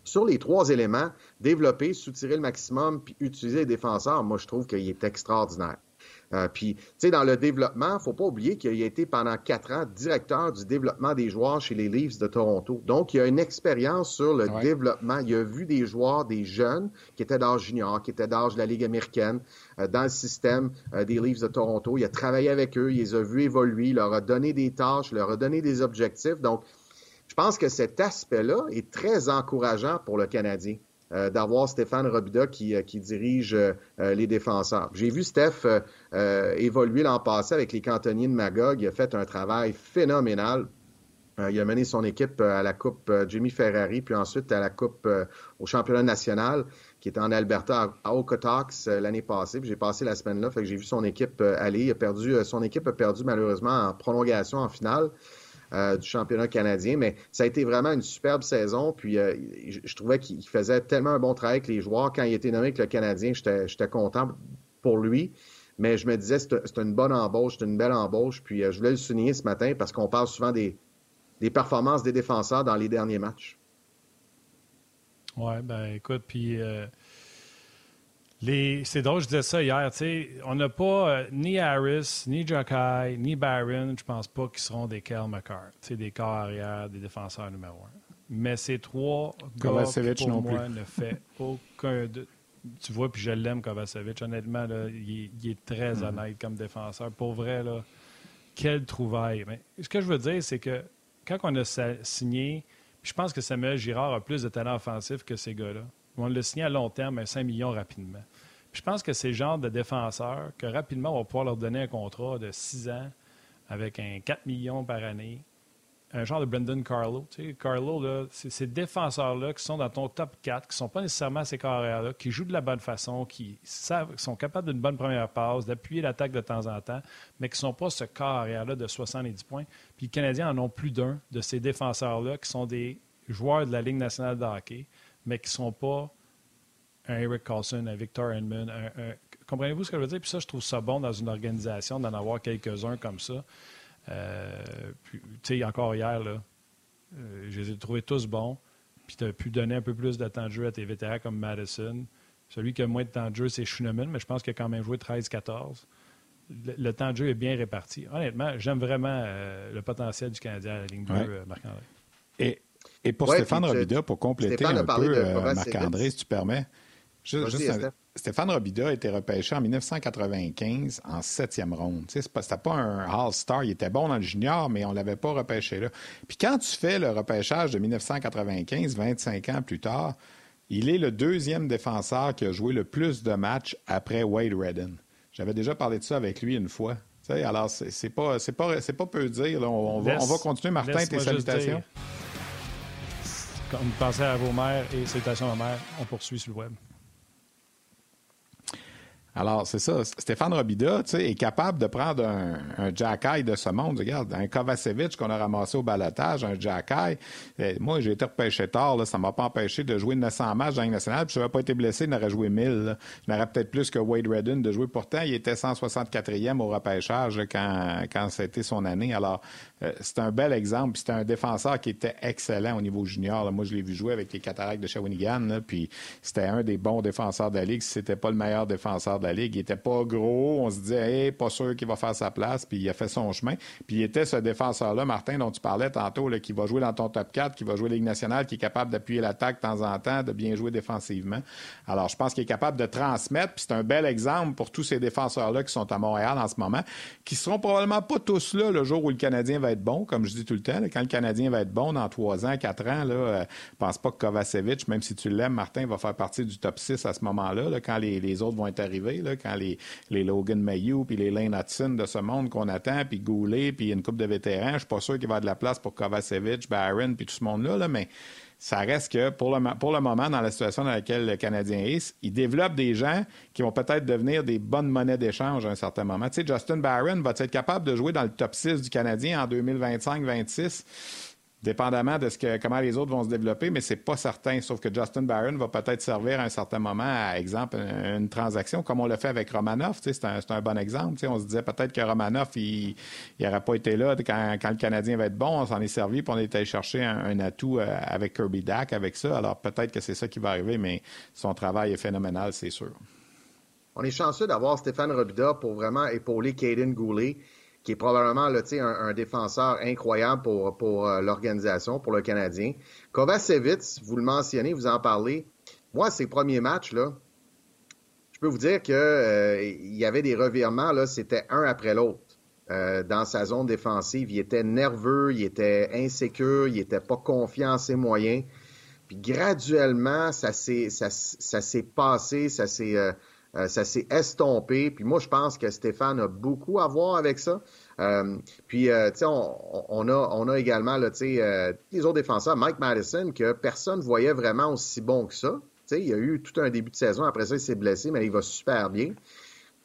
sur les trois éléments, développer, soutirer le maximum, puis utiliser les défenseurs, moi, je trouve qu'il est extraordinaire. Euh, puis, tu sais, dans le développement, faut pas oublier qu'il a été pendant quatre ans directeur du développement des joueurs chez les Leafs de Toronto. Donc, il a une expérience sur le développement. Il a vu des joueurs, des jeunes qui étaient d'âge junior, qui étaient d'âge de la Ligue américaine, euh, dans le système euh, des Leafs de Toronto. Il a travaillé avec eux, il les a vus évoluer, il leur a donné des tâches, il leur a donné des objectifs. Donc, je pense que cet aspect-là est très encourageant pour le Canadien. Euh, d'avoir Stéphane Robida qui, euh, dirige euh, les défenseurs. J'ai vu Steph évoluer l'an passé avec les cantonniers de Magog. Il a fait un travail phénoménal. il a mené son équipe à la Coupe Jimmy Ferrari, puis ensuite à la Coupe au championnat national qui était en Alberta à Okotox l'année passée. J'ai passé la semaine là, fait j'ai vu son équipe aller. Il a perdu, son équipe a perdu malheureusement en prolongation en finale. Euh, du championnat canadien. Mais ça a été vraiment une superbe saison. Puis euh, je, trouvais qu'il faisait tellement un bon travail avec les joueurs. Quand il était nommé avec le Canadien, j'étais content pour lui. Mais je me disais, c'est une bonne embauche, c'est une belle embauche. Puis euh, je voulais le souligner ce matin parce qu'on parle souvent des, des performances des défenseurs dans les derniers matchs. Oui, ben écoute, puis c'est drôle, je disais ça hier. On n'a pas euh, ni Harris, ni Jokai, ni Barron, je pense pas qu'ils seront des Kel McCart, des corps arrière, des défenseurs numéro un. Mais ces trois gars, pour non moi, ne fait aucun de... Tu vois, puis je l'aime, Kovacevic. Honnêtement, là, il, est très mm-hmm. honnête comme défenseur. Pour vrai, là, quelle trouvaille. Mais ce que je veux dire, c'est que quand on a signé, je pense que Samuel Girard a plus de talent offensif que ces gars-là on le signé à long terme, à 5 millions rapidement. je pense que c'est le genre de défenseurs que rapidement, on va pouvoir leur donner un contrat de 6 ans avec un 4 millions par année. Un genre de Brendan Carlo. Tu sais, Carlo, c'est ces défenseurs-là qui sont dans ton top 4, qui ne sont pas nécessairement ces carrières-là, qui jouent de la bonne façon, qui savent, sont capables d'une bonne première passe, d'appuyer l'attaque de temps en temps, mais qui ne sont pas ce carrière-là de 70 points. Puis les Canadiens en ont plus d'un de ces défenseurs-là qui sont des joueurs de la Ligue nationale de hockey mais qui ne sont pas un Eric Carlson, un Victor Edmund. Comprenez-vous ce que je veux dire? Puis ça, je trouve ça bon dans une organisation d'en avoir quelques-uns comme ça. Euh, tu sais, encore hier, là, euh, je les ai trouvés tous bons. Puis tu as pu donner un peu plus de temps de jeu à tes vétérans comme Madison. Celui qui a moins de temps de jeu, c'est Schneemann, mais je pense qu'il a quand même joué 13-14. Le, temps de jeu est bien réparti. Honnêtement, j'aime vraiment euh, le potentiel du Canadien à la ligne bleue, Marc-André. Et et pour Stéphane Robida, pour compléter un peu, euh, Marc-André, si tu permets, Stéphane Robida a été repêché en 1995 en septième ronde. Ce n'était pas un All-Star. Il était bon dans le junior, mais on ne l'avait pas repêché là. Puis quand tu fais le repêchage de 1995, 25 ans plus tard, il est le deuxième défenseur qui a joué le plus de matchs après Wade Redden. J'avais déjà parlé de ça avec lui une fois. alors, c'est pas, pas, pas peu dire. On, va, on, va, continuer. Martin, tes salutations. Comme pensez à vos mères et salutations à mère, on poursuit sur le web. Alors, c'est ça. Stéphane Robida est capable de prendre un, un Jack de ce monde. Regarde, un Kovacevic qu'on a ramassé au balotage, un Jack eh, Moi, j'ai été repêché tard. Là, ça ne m'a pas empêché de jouer 900 matchs dans la nationale. Puis, je n'aurais pas été blessé, il n'aurait joué 1000. Il n'aurait peut-être plus que Wade Redden de jouer. Pourtant, il était 164e au repêchage quand, quand c'était son année. Alors, c'est un bel exemple. C'est un défenseur qui était excellent au niveau junior. Moi, je l'ai vu jouer avec les Cataractes de Shawinigan. puis, c'était un des bons défenseurs de la Ligue. C'était pas le meilleur défenseur de la Ligue, il était pas gros. On se disait, hey, pas sûr qu'il va faire sa place. Puis il a fait son chemin. Puis il était ce défenseur-là, Martin, dont tu parlais tantôt, qui va jouer dans ton top 4, qui va jouer Ligue nationale, qui est capable d'appuyer l'attaque de temps en temps, de bien jouer défensivement. Alors, je pense qu'il est capable de transmettre. Puis c'est un bel exemple pour tous ces défenseurs-là qui sont à Montréal en ce moment, qui seront probablement pas tous là le jour où le Canadien va être bon, comme je dis tout le temps. quand le Canadien va être bon dans trois ans, quatre ans, là, euh, pense pas que Kovacevic, même si tu l'aimes, Martin, va faire partie du top 6 à ce moment-là, quand les, autres vont être arrivés, quand les, Logan Mayhew, puis les Lane Hudson de ce monde qu'on attend, puis Goulet, puis une coupe de vétérans. Je suis pas sûr qu'il va y avoir de la place pour Kovacevic, Barron, puis tout ce monde-là, là, mais ça reste que pour le, pour le moment, dans la situation dans laquelle le Canadien est, il développe des gens qui vont peut-être devenir des bonnes monnaies d'échange à un certain moment. Tu sais, Justin Barron va être capable de jouer dans le top 6 du Canadien en 2025-26? Dépendamment de ce que, comment les autres vont se développer, mais c'est pas certain. Sauf que Justin Barron va peut-être servir à un certain moment, à exemple, une, transaction, comme on l'a fait avec Romanoff. C'est un, un, bon exemple. On se disait peut-être que Romanoff, il n'aurait pas été là quand, quand, le Canadien va être bon. On s'en est servi, puis on est allé chercher un, atout euh, avec Kirby Dack, avec ça. Alors peut-être que c'est ça qui va arriver, mais son travail est phénoménal, c'est sûr. On est chanceux d'avoir Stéphane Robida pour vraiment épauler Caden Goulet qui est probablement là, un, un défenseur incroyable pour, pour euh, l'organisation, pour le Canadien. Kovacevic, vous le mentionnez, vous en parlez. Moi, ces premiers matchs, là, je peux vous dire qu'il euh, y avait des revirements, là, c'était un après l'autre. Euh, dans sa zone défensive, il était nerveux, il était insécure, il était pas confiant en ses moyens. Puis graduellement, ça s'est ça, ça s'est passé, ça s'est euh, ça s'est estompé. Puis moi, je pense que Stéphane a beaucoup à voir avec ça. Euh, puis, euh, tu sais, on, a, on a également, tu sais, les autres défenseurs, Mike Madison, que personne ne voyait vraiment aussi bon que ça. Tu sais, il y a eu tout un début de saison. Après ça, il s'est blessé, mais il va super bien.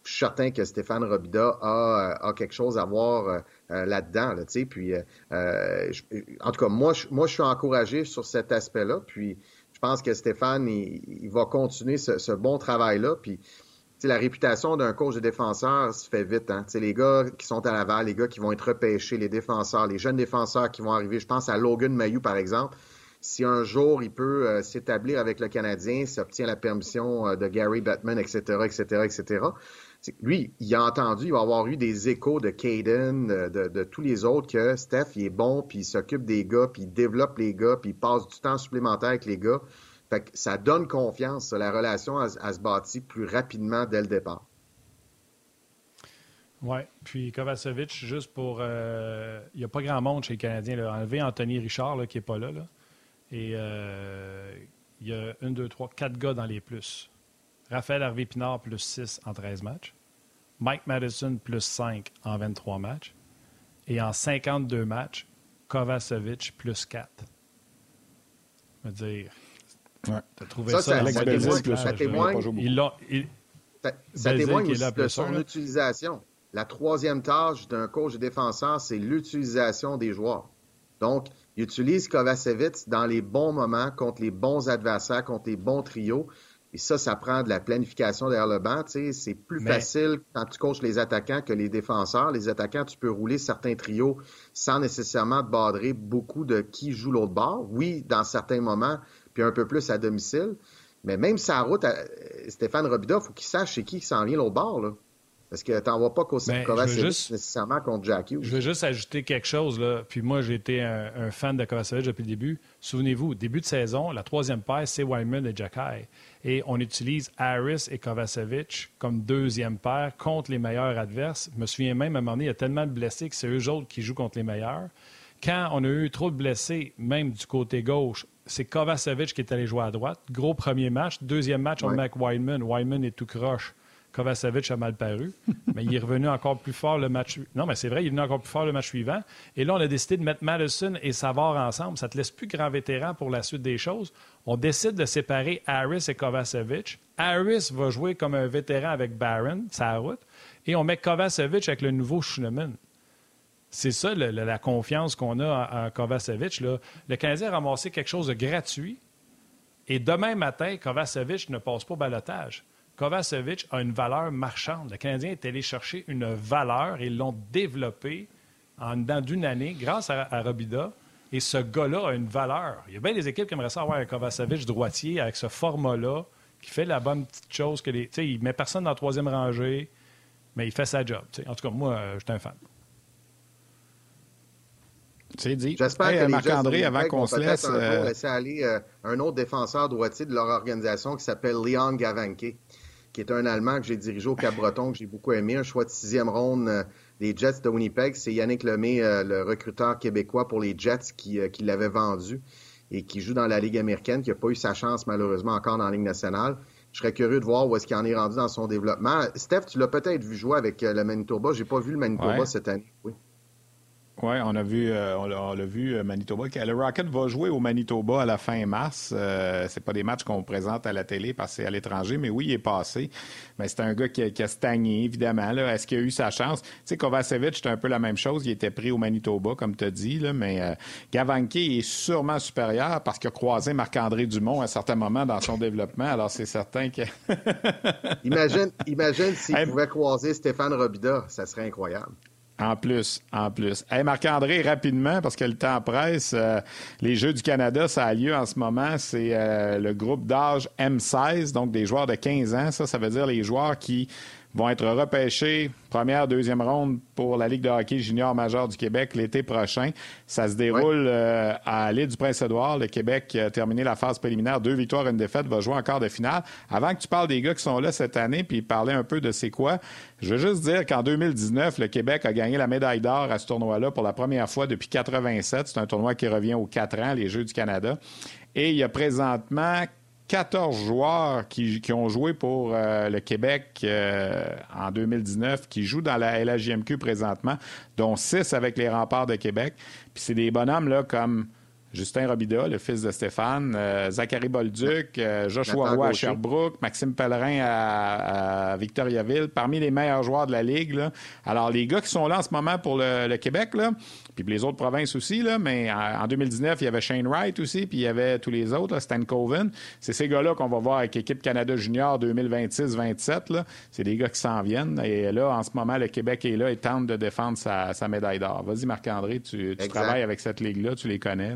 Je suis certain que Stéphane Robida a, a quelque chose à voir là-dedans. Là, puis, en tout cas, moi, je, moi, je suis encouragé sur cet aspect-là. Puis, pense que Stéphane, il, va continuer ce, bon travail-là. Puis, la réputation d'un coach de défenseur se fait vite. Hein? Les gars qui sont à Laval, les gars qui vont être repêchés, les défenseurs, les jeunes défenseurs qui vont arriver. Je pense à Logan Mayou, par exemple. Si un jour il peut euh, s'établir avec le Canadien, s'il obtient la permission euh, de Gary Batman, etc., etc., etc., lui, il a entendu, il va avoir eu des échos de Caden, de, tous les autres, que Steph, il est bon, puis il s'occupe des gars, puis il développe les gars, puis il passe du temps supplémentaire avec les gars. Fait que ça donne confiance. La relation, à se bâtit plus rapidement dès le départ. Oui, puis Kovacevic, juste pour. Euh, il n'y a pas grand monde chez les Canadiens. Là. Enlevé Anthony Richard, qui n'est pas là. là. Et euh, il y a une, deux, trois, quatre gars dans les plus. Raphaël Harvey Pinard plus 6 en 13 matchs. Mike Madison plus 5 en 23 matchs. Et en 52 matchs, Kovacevic plus 4. Je veux dire. Ouais. T'as trouvé ça, ça Alex plus ça témoigne, il il, ça, ça témoigne aussi de son utilisation. La troisième tâche d'un coach de défenseur, c'est l'utilisation des joueurs. Donc, il utilise Kovacevic dans les bons moments, contre les bons adversaires, contre les bons trios. Et ça, ça prend de la planification derrière le banc. C'est plus facile quand tu coaches les attaquants que les défenseurs. Les attaquants, tu peux rouler certains trios sans nécessairement te badrer beaucoup de qui joue l'autre bord. Oui, dans certains moments, puis un peu plus à domicile. Mais même sa route, Stéphane Robida, il faut qu'il sache qui qui s'en vient l'autre bord. Là. Parce que tu n'en vois pas qu'au ben, Kovacevic nécessairement contre Jack Hughes. Je veux juste ajouter quelque chose. Là. Puis moi, j'ai été un, fan de Kovacevic depuis le début. Souvenez-vous, début de saison, la troisième paire, c'est Wyman et Jack High. Et on utilise Harris et Kovacevic comme deuxième paire contre les meilleurs adverses. Je me souviens même, à un moment donné, il y a tellement de blessés que c'est eux autres qui jouent contre les meilleurs. Quand on a eu trop de blessés, même du côté gauche, c'est Kovacevic qui est allé jouer à droite. Gros premier match. Deuxième match, on met avec Wyman. Wyman est tout croche. Kovacevic a mal paru, mais il est revenu encore plus fort le match. Non, mais c'est vrai, il est venu encore plus fort le match suivant. Et là, on a décidé de mettre Madison et Savard ensemble. Ça te laisse plus grand vétéran pour la suite des choses. On décide de séparer Harris et Kovacevic. Harris va jouer comme un vétéran avec Barron, sa route, et on met Kovacevic avec le nouveau Schneemann. C'est ça la confiance qu'on a en, Kovacevic. Le Canadien a ramassé quelque chose de gratuit. Et demain matin, Kovacevic ne passe pas au balotage. Kovacevic a une valeur marchande. Le Canadien est allé chercher une valeur et l'ont développée en dedans d'une année grâce à, Robida. Et ce gars-là a une valeur. Il y a bien des équipes qui aimeraient ça avoir un Kovacevic droitier avec ce format-là, qui fait la bonne petite chose que les. Il met personne dans la troisième rangée, mais il fait sa job. En tout cas, moi, euh, je suis un fan. C'est dit. J'espère que Marc-André, avant qu'on se laisse. Un euh, laisser aller euh, un autre défenseur droitier de leur organisation qui s'appelle Leon Gavanke qui est un Allemand que j'ai dirigé au Cap-Breton, que j'ai beaucoup aimé, un choix de sixième ronde euh, des Jets de Winnipeg. C'est Yannick Lemay, le recruteur québécois pour les Jets, qui, qui l'avait vendu et qui joue dans la Ligue américaine, qui n'a pas eu sa chance malheureusement encore dans la Ligue nationale. Je serais curieux de voir où est-ce qu'il en est rendu dans son développement. Steph, tu l'as peut-être vu jouer avec le Manitoba. J'ai pas vu le Manitoba cette année. Oui. Oui, on a vu, euh, on l'a vu euh, Manitoba. Le Rocket va jouer au Manitoba à la fin mars. Euh, c'est pas des matchs qu'on présente à la télé parce que c'est à l'étranger, mais oui, il est passé. Mais c'est un gars qui a, stagné, évidemment. Est-ce qu'il a eu sa chance? Tu sais, Kovacevic, c'était un peu la même chose. Il était pris au Manitoba, comme tu as dit, là, mais euh, est sûrement supérieur parce qu'il a croisé Marc-André Dumont à un certain moment dans son développement. Alors, c'est certain que... imagine imagine s'il pouvait croiser Stéphane Robida. Ça serait incroyable. En plus, en plus. Hey, Marc-André, rapidement, parce que le temps presse, euh, les Jeux du Canada, ça a lieu en ce moment. C'est euh, le groupe d'âge M16, donc des joueurs de 15 ans. Ça, ça veut dire les joueurs qui vont être repêchés première, deuxième ronde pour la Ligue de hockey junior majeur du Québec l'été prochain. Ça se déroule euh, à l'île du Prince-Édouard. Le Québec a terminé la phase préliminaire, deux victoires, une défaite, va jouer encore de finale. Avant que tu parles des gars qui sont là cette année, puis parler un peu de c'est quoi, je veux juste dire qu'en 2019, le Québec a gagné la médaille d'or à ce tournoi-là pour la première fois depuis 87. C'est un tournoi qui revient aux quatre ans, les Jeux du Canada. Et il y a présentement 14 joueurs qui, ont joué pour euh, le Québec euh, en 2019, qui jouent dans la LHJMQ présentement, dont 6 avec les remparts de Québec. Puis c'est des bonhommes là, comme Justin Robida, le fils de Stéphane, euh, Zachary Bolduc, euh, Joshua Roy à Sherbrooke, Maxime Pellerin à, Victoriaville, parmi les meilleurs joueurs de la Ligue. Alors, les gars qui sont là en ce moment pour le, Québec, là, puis les autres provinces aussi, là, mais en, 2019, il y avait Shane Wright aussi, puis il y avait tous les autres, Stan Coven. C'est ces gars-là qu'on va voir avec l'équipe Canada Junior 2026-27. C'est des gars qui s'en viennent. Et là, en ce moment, le Québec est là et tente de défendre sa, médaille d'or. Vas-y, Marc-André, tu, travailles avec cette ligue-là, tu les connais.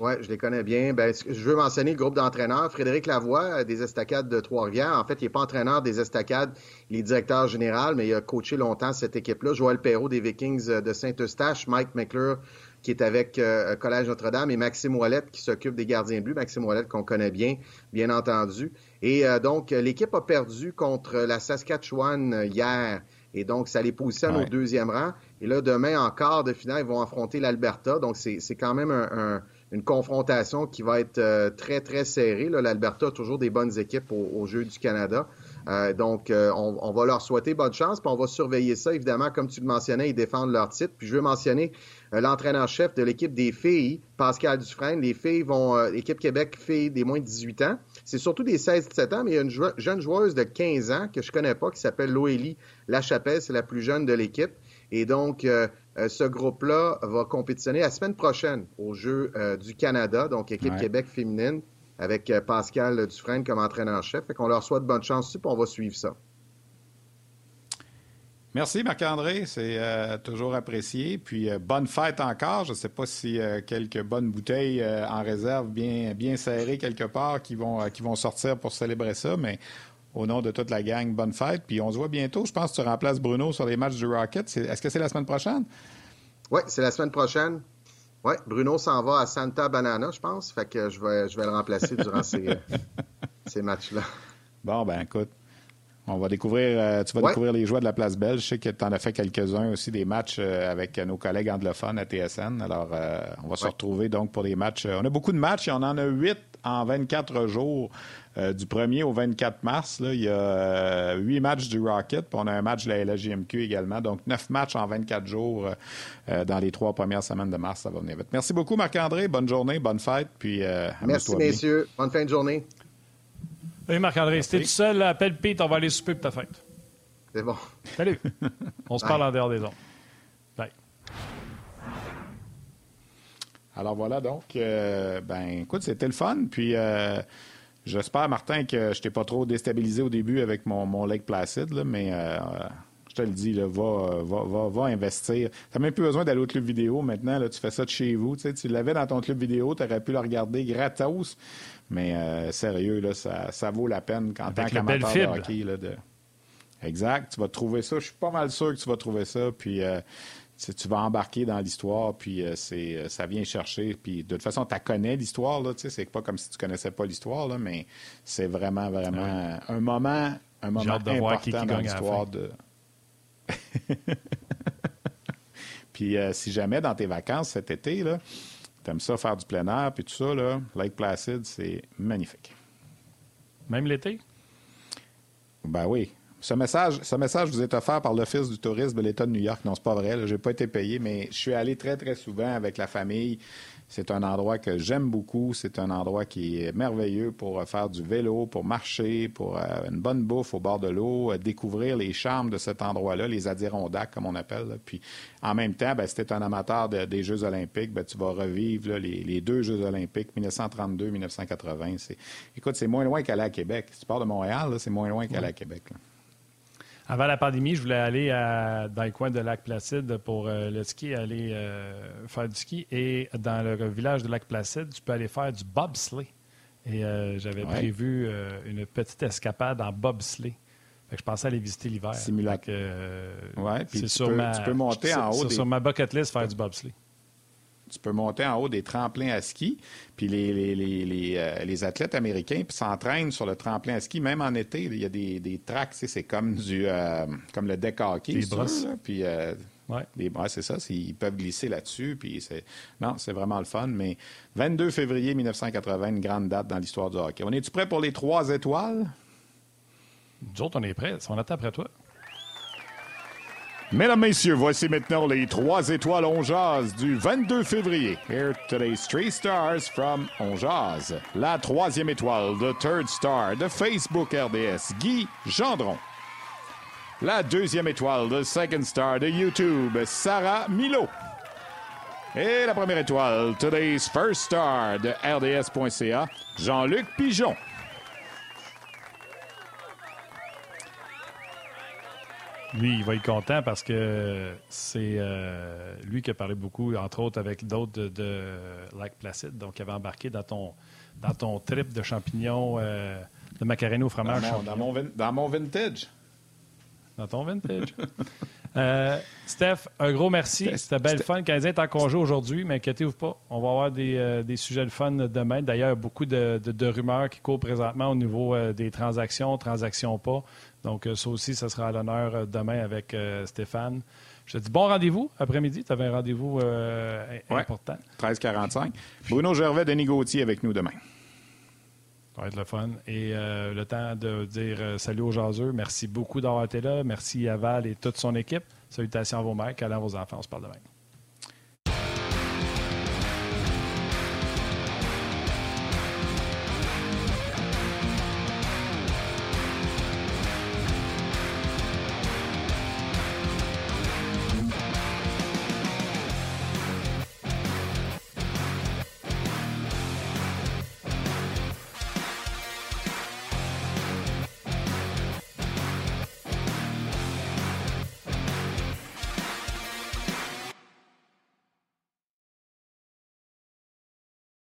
Oui, je les connais bien. Ben, je veux mentionner le groupe d'entraîneurs. Frédéric Lavoie, euh, des Estacades de Trois-Rivières. En fait, il n'est pas entraîneur des Estacades, il est directeur général, mais il a coaché longtemps cette équipe-là. Joël Perrault des Vikings euh, de Saint-Eustache, Mike McClure qui est avec euh, Collège Notre-Dame et Maxime Ouellette qui s'occupe des gardiens bleus. Maxime Ouellette qu'on connaît bien, bien entendu. Et donc, l'équipe a perdu contre la Saskatchewan hier. Et donc, ça les positionne au deuxième rang. Et là, demain, en quart de finale, ils vont affronter l'Alberta. Donc, c'est quand même un une confrontation qui va être euh, très, très serrée. L'Alberta a toujours des bonnes équipes aux, Jeux du Canada. Euh, donc, euh, on, va leur souhaiter bonne chance, puis on va surveiller ça. Évidemment, comme tu le mentionnais, ils défendent leur titre. Puis je veux mentionner l'entraîneur-chef de l'équipe des filles, Pascal Dufresne. Les filles vont, l'équipe Québec filles des moins de 18 ans. C'est surtout des 16-17 ans, mais il y a une jeune joueuse de 15 ans que je connais pas, qui s'appelle Loélie Lachapelle. C'est la plus jeune de l'équipe. Et donc, ce groupe-là va compétitionner la semaine prochaine aux Jeux euh, du Canada, donc équipe Québec féminine, avec euh, Pascal Dufresne comme entraîneur-chef. Fait qu'on leur souhaite bonne chance dessus, puis on va suivre ça. Merci Marc-André, c'est toujours apprécié. Puis bonne fête encore. Je ne sais pas si quelques bonnes bouteilles en réserve bien, bien serrées quelque part qui vont, qui vont sortir pour célébrer ça, mais au nom de toute la gang, bonne fête. Puis on se voit bientôt. Je pense que tu remplaces Bruno sur les matchs du Rocket. Est-ce que c'est la semaine prochaine? Oui, c'est la semaine prochaine. Oui, Bruno s'en va à Santa Banana, je pense. Fait que je vais, je vais le remplacer durant ces, ces matchs-là. Bon, ben écoute, on va découvrir, euh, tu vas découvrir les joueurs de la place belge. Je sais que tu en as fait quelques-uns aussi, des matchs euh, avec nos collègues anglophones à TSN. Alors, euh, on va se retrouver donc pour des matchs. on a beaucoup de matchs. On en a huit en 24 jours. Du 1er au 24 mars, là, il y a huit matchs du Rocket, puis on a un match de la LGMQ également. Donc, neuf matchs en 24 jours dans les trois premières semaines de mars. Ça va venir vite. Merci beaucoup, Marc-André. Bonne journée, bonne fête. Puis, Merci, messieurs. Bonne fin de journée. Oui, Marc-André, si t'es tout seul, appelle Pete, on va aller souper pour ta fête. C'est bon. Salut. On se parle en dehors des ondes. Bye. Alors voilà, donc, euh, ben écoute, c'était le fun. Puis euh, j'espère, Martin, que je t'ai pas trop déstabilisé au début avec mon, mon Lake Placid, là, mais euh, je te le dis, là, va, va, va, va investir. Tu n'as même plus besoin d'aller au club vidéo maintenant. Là, tu fais ça de chez vous. Tu, sais, tu l'avais dans ton club vidéo, tu aurais pu le regarder gratos. Mais euh, sérieux, là, ça, ça, vaut la peine quand tant qu'amateur de hockey. Là, de... Exact, tu vas trouver ça. Je suis pas mal sûr que tu vas trouver ça. Puis euh, tu vas embarquer dans l'histoire, puis euh, c'est ça vient chercher. Puis de toute façon, tu connais l'histoire, là, c'est pas comme si tu connaissais pas l'histoire, là, mais c'est vraiment, vraiment un moment, un moment important dans l'histoire de. puis si jamais dans tes vacances cet été, là, T'aimes ça faire du plein air, puis tout ça, là, Lake Placid, c'est magnifique. Même l'été? Ben oui. Ce message, ce message vous est offert par l'Office du tourisme de l'État de New York. Non, c'est pas vrai. Je n'ai pas été payé, mais je suis allé très, très souvent avec la famille. C'est un endroit que j'aime beaucoup. C'est un endroit qui est merveilleux pour faire du vélo, pour marcher, pour euh, une bonne bouffe au bord de l'eau, euh, découvrir les charmes de cet endroit-là, les Adirondacks, comme on appelle. Puis, en même temps, ben, si tu es un amateur des Jeux olympiques, ben, tu vas revivre les, deux Jeux olympiques, 1932-1980. Écoute, c'est moins loin qu'aller à Québec. Si tu pars de Montréal, c'est moins loin qu'aller à Québec. Avant la pandémie, je voulais aller dans le coin de Lac Placide pour euh, le ski, aller euh, faire du ski. Et dans le village de Lac Placide, tu peux aller faire du bobsleigh. Et euh, j'avais prévu une petite escapade en bobsleigh. je pensais aller visiter l'hiver. Simulac. ouais, puis tu, tu, peux monter en haut. Sur ma bucket list, faire du bobsleigh tu peux monter en haut des tremplins à ski, puis les, les, les, euh, les, athlètes américains s'entraînent sur le tremplin à ski, même en été. Il y a des, des tracks, c'est comme du euh, comme le deck hockey. Des brosses. puis euh, ouais. c'est ça. Ils peuvent glisser là-dessus. Puis c'est non, c'est vraiment le fun. Mais 22 février 1980, une grande date dans l'histoire du hockey. On est-tu prêt pour les trois étoiles? Nous autres, on est prêts. On attend après toi. Mesdames, Messieurs, voici maintenant les trois étoiles On du 22 février. Here today's three stars from On La troisième étoile, the third star de Facebook RDS, Guy Gendron. La deuxième étoile, the second star de YouTube, Sarah Milo. Et la première étoile, today's first star de RDS.ca, Jean-Luc Pigeon. Lui, il va être content parce que c'est euh, lui qui a parlé beaucoup, entre autres avec d'autres de, Lac Placide. Donc, il avait embarqué dans ton, dans ton trip de champignons, euh, de macaroni au fromage. Dans mon, dans mon, vintage. Dans ton vintage. Euh, Steph, un gros merci. C'était belle fun. Canadien est en congé aujourd'hui, mais inquiétez-vous pas. On va avoir des, des sujets de fun demain. D'ailleurs, beaucoup de, de, rumeurs qui courent présentement au niveau des transactions, transactions pas. Donc, euh, ça aussi, ça sera à l'honneur euh, demain avec euh, Stéphane. Je te dis bon rendez-vous après-midi. Tu avais un rendez-vous important. 13h45. Bruno Gervais, Denis Gauthier avec nous demain. Ça va être le fun. Et le temps de dire salut aux jaseux. Merci beaucoup d'avoir été là. Merci à Val et toute son équipe. Salutations à vos mères, à vos enfants. On se parle demain.